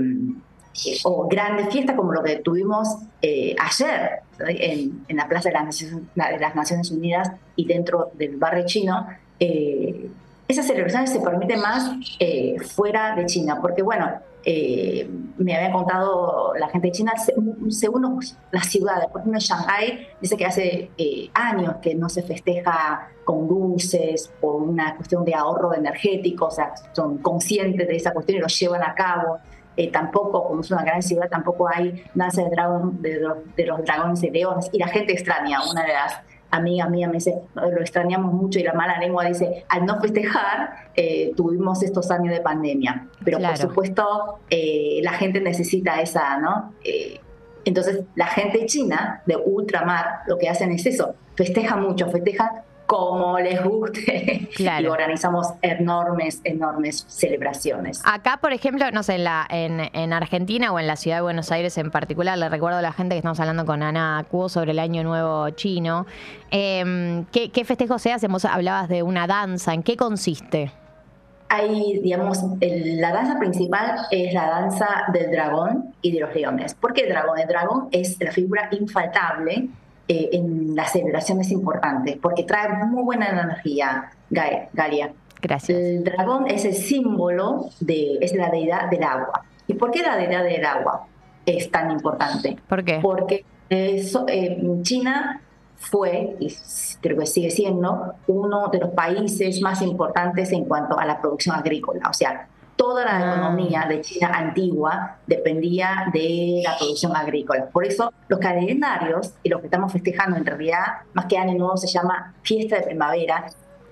o grandes fiestas como lo que tuvimos eh, ayer en, en la Plaza de las, Naciones, de las Naciones Unidas y dentro del barrio chino. eh, esas celebraciones se permiten más eh, fuera de China, porque bueno, eh, me había contado la gente China, se- según las ciudades, por ejemplo Shanghái, dice que hace eh, años que no se festeja con luces por una cuestión de ahorro energético, o sea, son conscientes de esa cuestión y lo llevan a cabo. eh, tampoco, como es una gran ciudad, tampoco hay danza de dragón de de los dragones y leones. Y la gente extraña, una de las amigas mías me dice, lo extrañamos mucho y la mala lengua dice, al no festejar, eh, tuvimos estos años de pandemia. Pero Claro. por supuesto, eh, la gente necesita esa, ¿no? Eh, entonces, la gente china de ultramar lo que hacen es eso, festeja mucho, festejan como les guste Claro. y organizamos enormes, enormes celebraciones. Acá, por ejemplo, no sé, en, la, en, en Argentina o en la ciudad de Buenos Aires en particular, le recuerdo a la gente que estamos hablando con Ana Cuo sobre el Año Nuevo Chino. Eh, ¿qué, ¿Qué festejo se hace? Vos hablabas de una danza. ¿En qué consiste? Hay, digamos, el- la danza principal es la danza del dragón y de los leones. ¿Por qué el dragón? El dragón es la figura infaltable eh, en las celebraciones importantes, porque trae muy buena energía, Ga- Galia. Gracias. El dragón es el símbolo de, es la deidad del agua. ¿Y por qué la deidad del agua es tan importante? ¿Por qué? Porque eso, eh, China fue, y creo que sigue siendo, uno de los países más importantes en cuanto a la producción agrícola. O sea, toda la Ah. economía de China antigua dependía de la producción agrícola. Por eso los calendarios y lo que estamos festejando en realidad, más que año nuevo, se llama fiesta de primavera.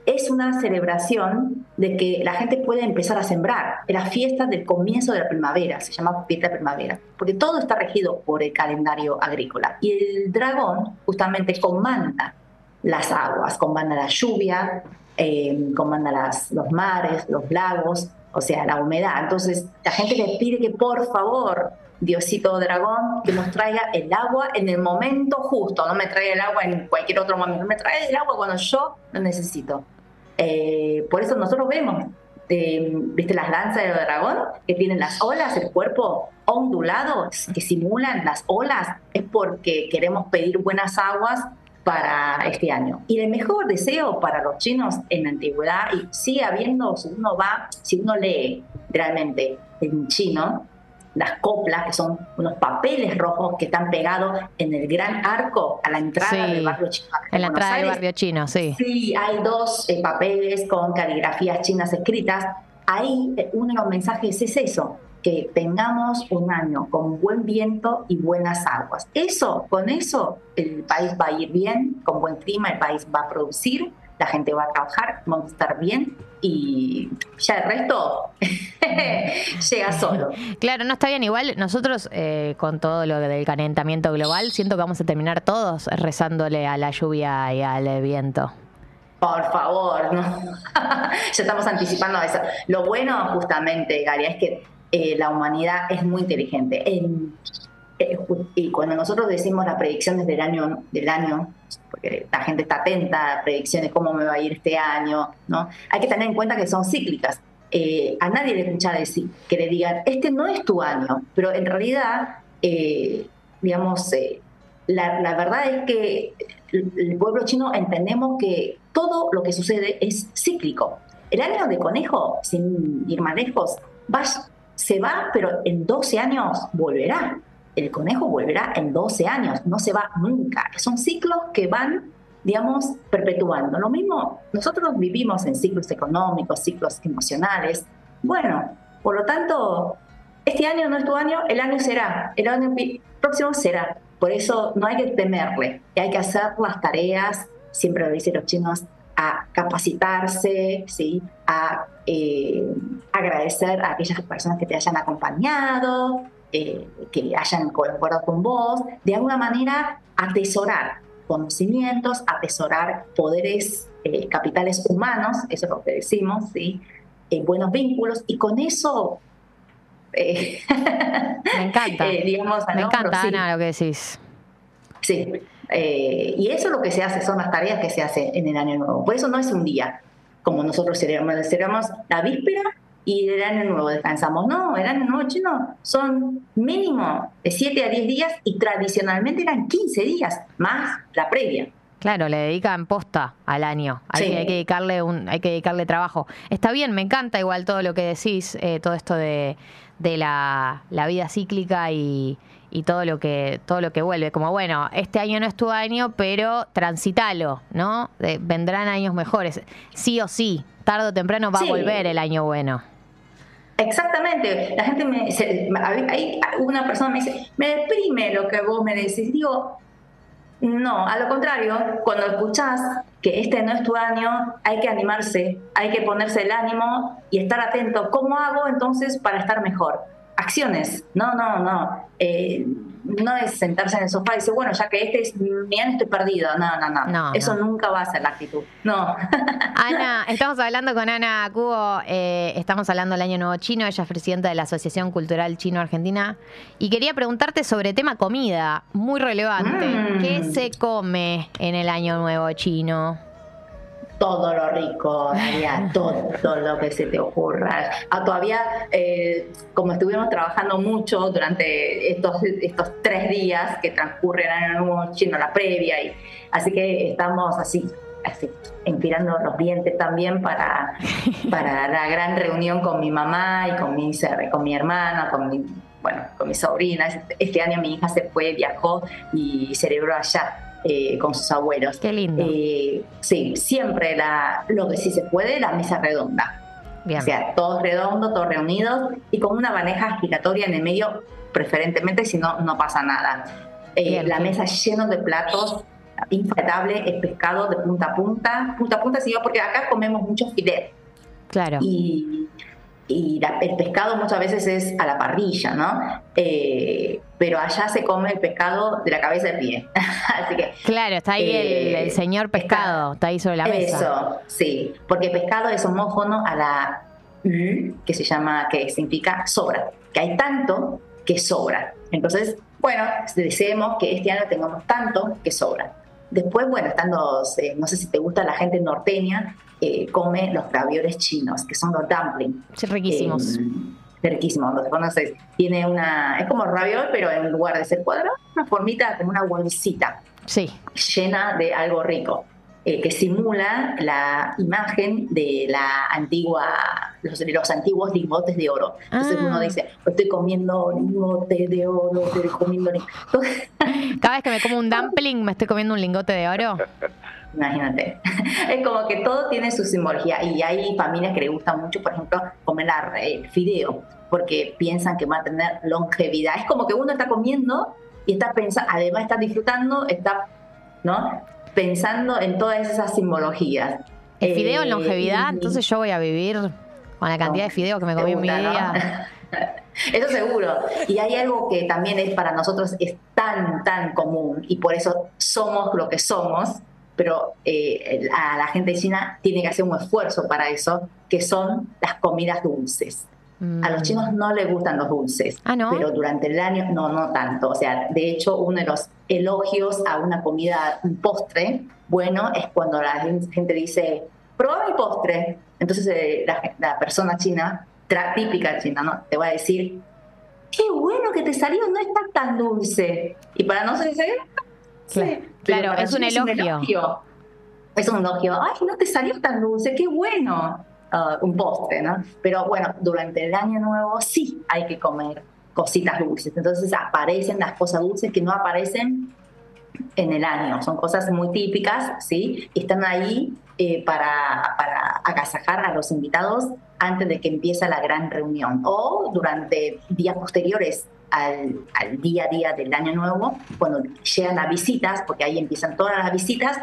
Es una celebración de que la gente puede empezar a sembrar. Es la fiesta del comienzo de la primavera, se llama fiesta de primavera, porque todo está regido por el calendario agrícola. Y el dragón justamente comanda las aguas, comanda la lluvia, eh, comanda las, los mares, los lagos, o sea, la humedad. Entonces, la gente le pide que por favor, Diosito Dragón, que nos traiga el agua en el momento justo, no me traiga el agua en cualquier otro momento, me traiga el agua cuando yo lo necesito. Eh, por eso nosotros vemos, eh, viste las danzas del dragón, que tienen las olas, el cuerpo ondulado, que simulan las olas, es porque queremos pedir buenas aguas para este año. Y el mejor deseo para los chinos en la antigüedad, y sigue habiendo, si uno va, si uno lee realmente en chino, las coplas, que son unos papeles rojos que están pegados en el gran arco a la entrada Sí, del barrio chino. En la Buenos entrada del barrio chino, sí. Sí, hay dos eh, papeles con caligrafías chinas escritas. Ahí eh, uno de los mensajes es eso, que tengamos un año con buen viento y buenas aguas. Eso, con eso, el país va a ir bien, con buen clima, el país va a producir, la gente va a trabajar, vamos a estar bien y ya el resto llega solo. Claro, no está bien. Igual nosotros, eh, con todo lo del calentamiento global, siento que vamos a terminar todos rezándole a la lluvia y al viento. Por favor, no. ya estamos anticipando eso. Lo bueno, justamente, Galia, es que eh, la humanidad es muy inteligente. En- eh, y cuando nosotros decimos las predicciones del año, del año, porque la gente está atenta a predicciones, cómo me va a ir este año, ¿no? Hay que tener en cuenta que son cíclicas. Eh, a nadie le escucha decir que le digan, este no es tu año, pero en realidad, eh, digamos, eh, la, la verdad es que el pueblo chino entendemos que todo lo que sucede es cíclico. El año de conejo, sin ir más lejos, va, se va, pero en 12 años volverá. El conejo volverá en 12 años, no se va nunca. Son ciclos que van, digamos, perpetuando. Lo mismo, nosotros vivimos en ciclos económicos, ciclos emocionales. Bueno, por lo tanto, este año no es tu año, el año será, el año próximo será. Por eso no hay que temerle, hay que hacer las tareas, siempre lo dicen los chinos, a capacitarse, ¿sí? a eh, agradecer a aquellas personas que te hayan acompañado, eh, que hayan colaborado con vos, de alguna manera atesorar conocimientos, atesorar poderes, eh, capitales humanos, eso es lo que decimos, ¿sí? Eh, buenos vínculos, y con eso... Me encanta. digamos, Me encanta, sí. Ana, lo que decís. Sí, eh, y eso es lo que se hace, son las tareas que se hacen en el año nuevo. Por eso no es un día, como nosotros celebramos, celebramos la víspera y el año nuevo descansamos. No, el año nuevo chino son mínimo de 7 a 10 días y tradicionalmente eran 15 días, más la previa. Claro, le dedican posta al año. Hay, Sí. que, hay que dedicarle un, hay que dedicarle trabajo. Está bien, me encanta igual todo lo que decís, eh, todo esto de, de la, la vida cíclica y, y todo lo que todo lo que vuelve. Como bueno, este año no es tu año, pero transitalo, ¿no? Vendrán años mejores. Sí o sí, tarde o temprano va Sí. a volver el año bueno. Exactamente. La gente me. se- hay- una persona me dice, me deprime lo que vos me decís. Digo, no, a lo contrario, cuando escuchás que este no es tu año, hay que animarse, hay que ponerse el ánimo y estar atento. ¿Cómo hago entonces para estar mejor? Acciones. No, no, no. Eh, no es sentarse en el sofá y decir, bueno, ya que este es mi año, estoy perdido. No, no, no. No, Eso no. nunca va a ser la actitud. No. Ana, estamos hablando con Ana Cubo, eh, estamos hablando del Año Nuevo Chino, ella es presidenta de la Asociación Cultural Chino-Argentina y quería preguntarte sobre tema comida, muy relevante. Mm. ¿Qué se come en el Año Nuevo Chino? Todo lo rico, Daria, todo lo que se te ocurra. Ah, todavía, eh, como estuvimos trabajando mucho durante estos, estos tres días que transcurren en el nuevo chino, la previa, y, así que estamos así, así, empirando los dientes también para, para la gran reunión con mi mamá y con mi, con mi hermana, con mi, bueno, con mis sobrinas. Este año mi hija se fue, viajó y celebró allá. Eh, con sus abuelos. Qué lindo. Eh, sí, siempre la, lo que sí se puede, la mesa redonda. Bien. O sea, todos redondos, todos reunidos y con una bandeja giratoria en el medio, preferentemente, si no, no pasa nada. Eh, Bien, la bien. mesa llena de platos, infaltable, es pescado de punta a punta. Punta a punta, sí, porque acá comemos mucho filet. Claro. Y, y la- el pescado muchas veces es a la parrilla, ¿no? Eh, pero allá se come el pescado de la cabeza al pie. Así que Claro, está ahí el, Eh, el señor pescado, está ahí sobre la mesa. eso, sí, porque pescado es homófono a la U, que se llama, que significa sobra, que hay tanto que sobra. Entonces, bueno, deseemos que este año tengamos tanto que sobra. Después, bueno, estando, eh, no sé si te gusta la gente norteña, eh, come los ravioles chinos, que son los dumplings. Sí, riquísimos. Eh, riquísimos, los conoces. Tiene una, es como raviol, pero en lugar de ser cuadrado, una formita como una bolsita Sí. llena de algo rico, eh, que simula la imagen de la antigua, los, de los antiguos lingotes de oro. Entonces Ah. uno dice, estoy comiendo lingote de oro, estoy comiendo lingote. Cada vez que me como un dumpling, me estoy comiendo un lingote de oro. Imagínate. Es como que todo tiene su simbología y hay familias que le gusta mucho, por ejemplo, comer la- el fideo, porque piensan que va a tener longevidad. Es como que uno está comiendo y está pensando, además está disfrutando, está, ¿no? Pensando en todas esas simbologías. El fideo en Eh, longevidad, y- entonces yo voy a vivir con la cantidad de fideo que me comí en mi gusta, ¿no? día. Eso seguro. Y hay algo que también es para nosotros es tan, tan común y por eso somos lo que somos, pero eh, a la gente china tiene que hacer un esfuerzo para eso, que son las comidas dulces. A los chinos no les gustan los dulces, Mm. Ah, ¿no? pero durante el año no, no tanto. O sea, de hecho, uno de los elogios a una comida, un postre, bueno, es cuando la gen- gente dice, prueba mi postre. Entonces eh, la, la persona china, típica china, ¿no? Te va a decir, qué bueno que te salió, no está tan dulce. Y para nosotros dice, sí. Claro, claro, para es un elogio. Es un elogio. Ay, no te salió tan dulce, qué bueno. Ah, un postre, ¿no? Pero bueno, durante el año nuevo sí hay que comer cositas dulces. Entonces aparecen las cosas dulces que no aparecen en el año. Son cosas muy típicas, ¿sí? Están ahí eh, para, para agasajar a los invitados antes de que empiece la gran reunión o durante días posteriores al, al día a día del año nuevo, cuando llegan las visitas, porque ahí empiezan todas las visitas,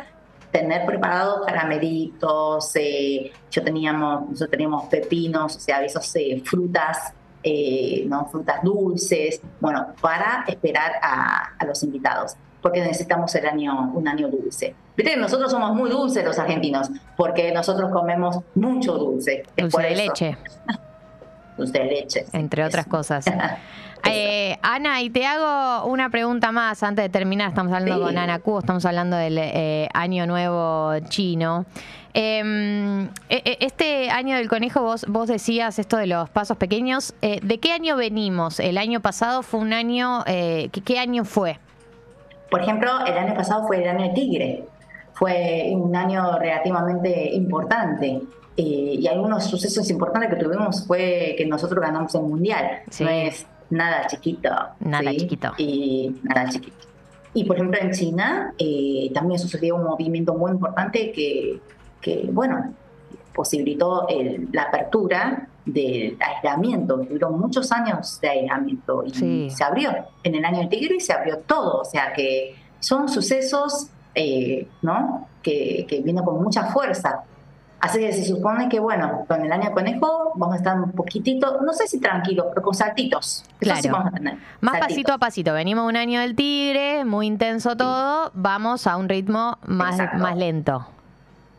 tener preparados caramelitos, eh, yo teníamos, nosotros teníamos pepinos, o sea, esos eh, frutas, eh, ¿no? frutas dulces, bueno, para esperar a, a los invitados, porque necesitamos el año, un año dulce. Viste que nosotros somos muy dulces los argentinos, porque nosotros comemos mucho dulce. Dulce de eso. leche, Dulce de leche. entre otras cosas. Eh, Ana, y te hago una pregunta más antes de terminar. Estamos hablando Sí. con Ana Cubo, estamos hablando del eh, Año Nuevo Chino. Eh, eh, eh, este año del conejo, vos, vos decías esto de los pasos pequeños. Eh, ¿De qué año venimos? El año pasado fue un año. eh, ¿qué, qué año fue? Por ejemplo, el año pasado fue el año de tigre. Fue un año relativamente importante. Eh, y algunos sucesos importantes que tuvimos fue que nosotros ganamos el mundial. Sí. No es nada chiquito. Nada ¿sí? chiquito. Y nada chiquito. Y por ejemplo, en China eh, también sucedió un movimiento muy importante que, que bueno, posibilitó el- la apertura de aislamiento, tuvieron muchos años de aislamiento y Sí. se abrió en el año del tigre y se abrió todo, o sea que son sucesos, eh, ¿no? Que, que vienen con mucha fuerza. Así que se supone que, bueno, con el año conejo vamos a estar un poquitito, no sé si tranquilos, pero con saltitos. Sí Claro. vamos a tener. Más saltitos. pasito a pasito. Venimos un año del tigre, muy intenso todo. Vamos a un ritmo más, Exacto. más lento.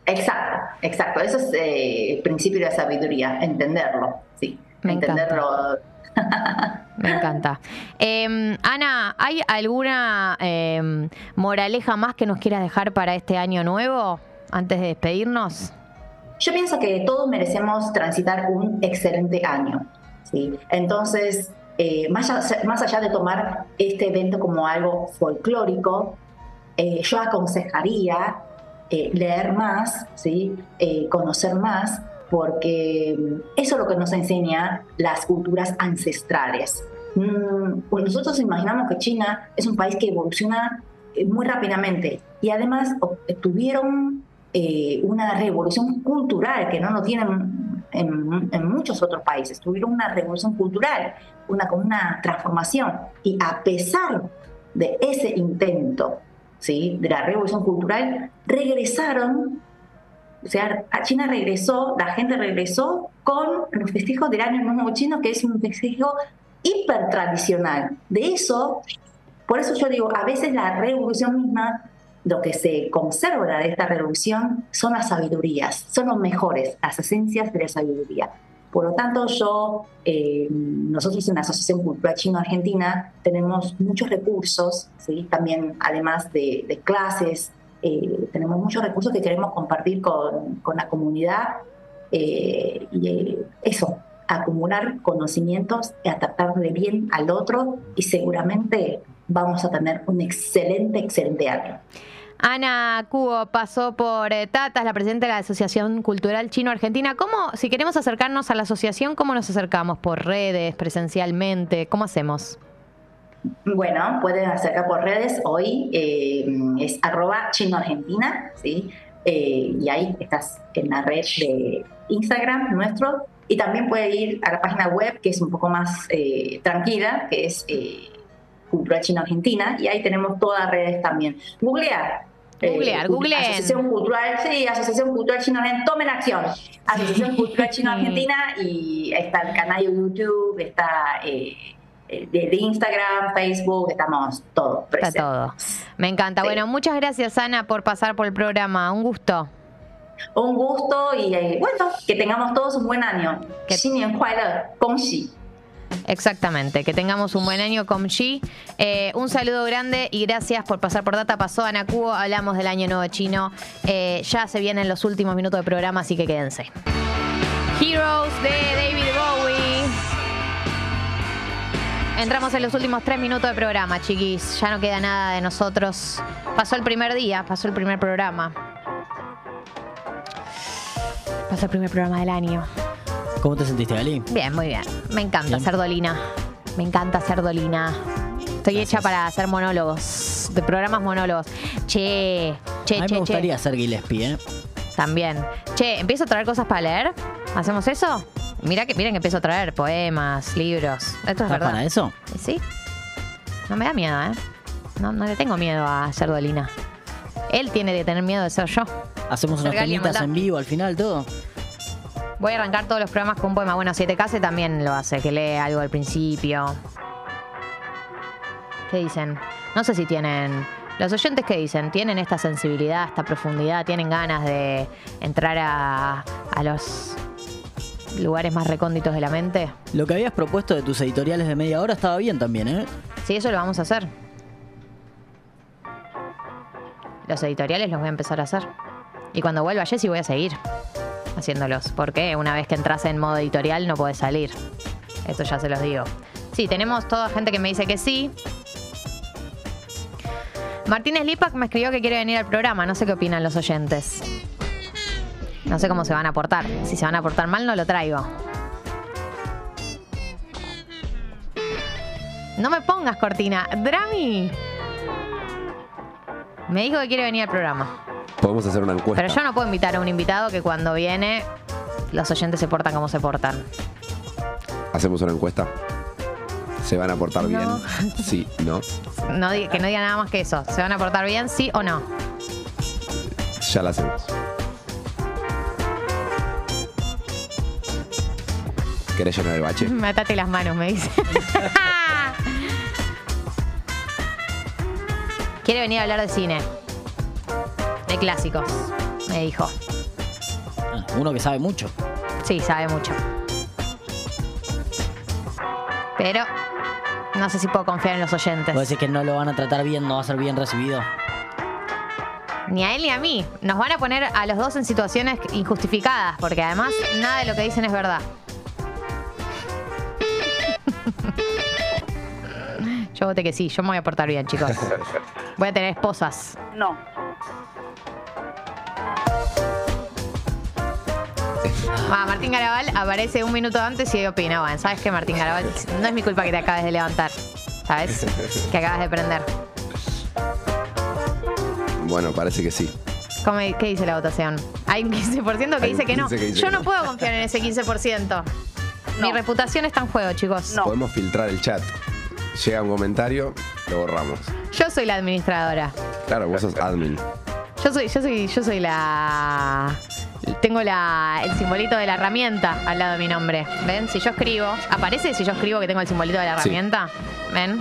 Exacto, exacto. Eso es eh, el principio de la sabiduría, entenderlo, sí. Me entenderlo. Me encanta. Eh, Ana, ¿hay alguna eh, moraleja más que nos quieras dejar para este año nuevo antes de despedirnos? Yo pienso que todos merecemos transitar un excelente año, ¿sí? Entonces, eh, más, allá, más allá de tomar este evento como algo folclórico, eh, yo aconsejaría eh, leer más, ¿sí? Conocer más, porque eso es lo que nos enseña las culturas ancestrales. Mm, pues nosotros imaginamos que China es un país que evoluciona eh, muy rápidamente y además tuvieron eh, una revolución cultural que no lo tienen en, en muchos otros países. Tuvieron una revolución cultural, una, una transformación y a pesar de ese intento ¿sí? de la revolución cultural, regresaron o sea, a China regresó, la gente regresó con los festejos del Año Nuevo Chino, que es un festejo hiper tradicional. De eso, por eso yo digo, a veces la revolución misma, lo que se conserva de esta revolución son las sabidurías, son los mejores, las esencias de la sabiduría. Por lo tanto, yo, eh, nosotros en la Asociación Cultural Chino-Argentina tenemos muchos recursos, ¿sí? también además de, de clases, eh, tenemos muchos recursos que queremos compartir con, con la comunidad eh, y eh, eso, acumular conocimientos y a bien al otro y seguramente vamos a tener un excelente, excelente año. Ana Cubo pasó por eh, Tatas, la presidenta de la Asociación Cultural Chino-Argentina. ¿Cómo, si queremos acercarnos a la asociación, cómo nos acercamos? ¿Por redes, presencialmente? ¿Cómo hacemos? Bueno, pueden acercar por redes. Hoy eh, es arroba chinoargentina, ¿sí? Eh, y ahí estás en la red de Instagram nuestro. Y también puede ir a la página web, que es un poco más eh, tranquila, que es eh, Cultural Chino Argentina. Y ahí tenemos todas redes también. Googlear. Googlear, googleen. Asociación Cultural, sí, Asociación Cultural Chino Argentina. Tomen acción. Asociación Cultural Chino Argentina. Y está el canal de YouTube, está. Eh, de, Instagram, Facebook, estamos todos Está presentes. todo. Me encanta. Sí. Bueno, muchas gracias, Ana, por pasar por el programa. Un gusto. Un gusto y eh, bueno, que tengamos todos un buen año. Que Exactamente, que tengamos un buen año con Xi. Eh, un saludo grande y gracias por pasar por Data. Pasó Ana Cubo, hablamos del año nuevo chino. Eh, ya se vienen los últimos minutos de programa, así que quédense. Heroes de David Bowie. Entramos en los últimos tres minutos de programa, chiquis. Ya no queda nada de nosotros. Pasó el primer día, pasó el primer programa. Pasó el primer programa del año. ¿Cómo te sentiste, Gali? Bien, muy bien. Me encanta Bien. ser dolina. Me encanta ser dolina. Estoy hecha para hacer monólogos, de programas monólogos. Che, che, A mí che, me gustaría ser Gillespie, ¿eh? También. Che, ¿empiezo a traer cosas para leer? ¿Hacemos eso? Mira que, miren que empiezo a traer poemas, libros. Esto es ¿Estás verdad. para eso? Sí. No me da miedo, ¿eh? No, no le tengo miedo a ser dolina. Él tiene que tener miedo de ser yo. Hacemos unas temitas en vivo al final, todo. Voy a arrancar todos los programas con un poema. Bueno, Siete Case también lo hace, que lee algo al principio. ¿Qué dicen? No sé si tienen. Los oyentes que dicen, ¿tienen esta sensibilidad, esta profundidad? ¿Tienen ganas de entrar a, a los lugares más recónditos de la mente? Lo que habías propuesto de tus editoriales de media hora estaba bien también, ¿eh? Sí, eso lo vamos a hacer. Los editoriales los voy a empezar a hacer. Y cuando vuelva Jessy voy a seguir haciéndolos. Porque una vez que entras en modo editorial no puedes salir. Eso ya se los digo. Sí, tenemos toda gente que me dice que sí. Martínez Lipak me escribió que quiere venir al programa. No sé qué opinan los oyentes. No sé cómo se van a portar. Si se van a portar mal, no lo traigo. No me pongas cortina. Drami. Me dijo que quiere venir al programa. Podemos hacer una encuesta. Pero yo no puedo invitar a un invitado que cuando viene los oyentes se portan como se portan. Hacemos una encuesta. ¿Se van a portar No. bien? Sí, no. Que no diga nada más que eso. ¿Se van a portar bien, sí o no? Ya la hacemos. ¿Querés llenar el bache? Mátate las manos, me dice. Quiere venir a hablar de cine. De clásicos, me dijo. Ah, Uno que sabe mucho. Sí, sabe mucho. Pero no sé si puedo confiar en los oyentes. Puede decir que no lo van a tratar bien, no va a ser bien recibido. Ni a él ni a mí. Nos van a poner a los dos en situaciones injustificadas, porque además nada de lo que dicen es verdad. Yo voté que sí, yo me voy a portar bien, chicos. Voy a tener esposas. No. Martín Garabal aparece un minuto antes y opina, bueno, ¿sabes qué, Martín Garabal? No es mi culpa que te acabes de levantar, ¿sabes? Que acabas de prender. Bueno, parece que sí. ¿Cómo- ¿Qué dice la votación? Hay un 15% que Hay un dice que no. 15 que dice Yo que no no. puedo confiar en ese 15%. Mi reputación está en juego, chicos. Podemos filtrar el chat. Llega un comentario, lo borramos. Yo soy la administradora. Claro, vos sos admin. Yo soy, yo soy, yo soy la. Tengo la, el simbolito de la herramienta al lado de mi nombre. ¿Ven? Si yo escribo, ¿aparece si yo escribo que tengo el simbolito de la Sí. herramienta? ¿Ven?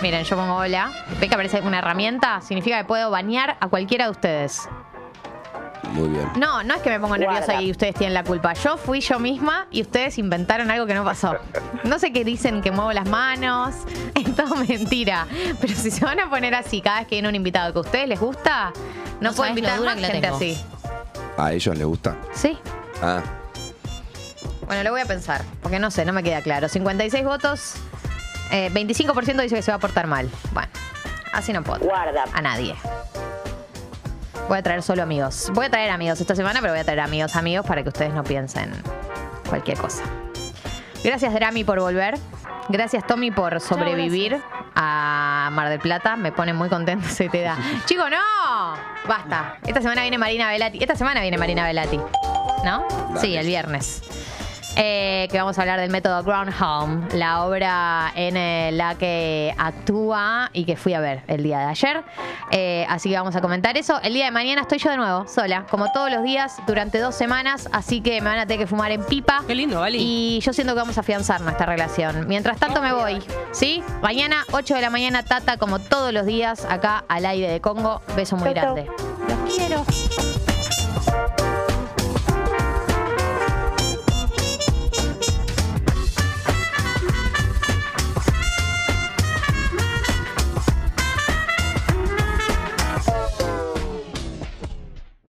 Miren, yo pongo hola. ¿Ven que aparece una herramienta? Significa que puedo bañar a cualquiera de ustedes. Muy bien. No, no es que me pongo nerviosa Guarda. y ustedes tienen la culpa. Yo fui yo misma y ustedes inventaron algo que no pasó. No sé qué dicen que muevo las manos. Es todo mentira. Pero si se van a poner así cada vez que viene un invitado que a ustedes les gusta, no, No puedo invitar más gente tengo. así. ¿A ellos les gusta? Sí. Ah, Bueno, lo voy a pensar, porque no sé, no me queda claro. 56 votos, eh, 25% dice que se va a portar mal. Bueno, así no puedo. Guarda. A nadie. Voy a traer solo amigos. Voy a traer amigos esta semana, pero voy a traer amigos, amigos, para que ustedes no piensen cualquier cosa. Gracias, Drami, por volver. Gracias, Tommy, por sobrevivir a Mar del Plata. Me pone muy contento se te da. Chico, no. Basta. Esta semana viene Marina Velati. Esta semana viene Marina Velati. ¿No? Sí, el viernes. Eh, que vamos a hablar del método Ground Home, la obra en eh, la que actúa y que fui a ver el día de ayer. Eh, así que vamos a comentar eso. El día de mañana estoy yo de nuevo, sola, como todos los días, durante dos semanas. Así que me van a tener que fumar en pipa. Qué lindo, Vali. Y yo siento que vamos a afianzar nuestra relación. Mientras tanto me voy, ¿sí? Mañana, 8 de la mañana, Tata, como todos los días, acá al aire de Congo. Beso muy grande. Los quiero.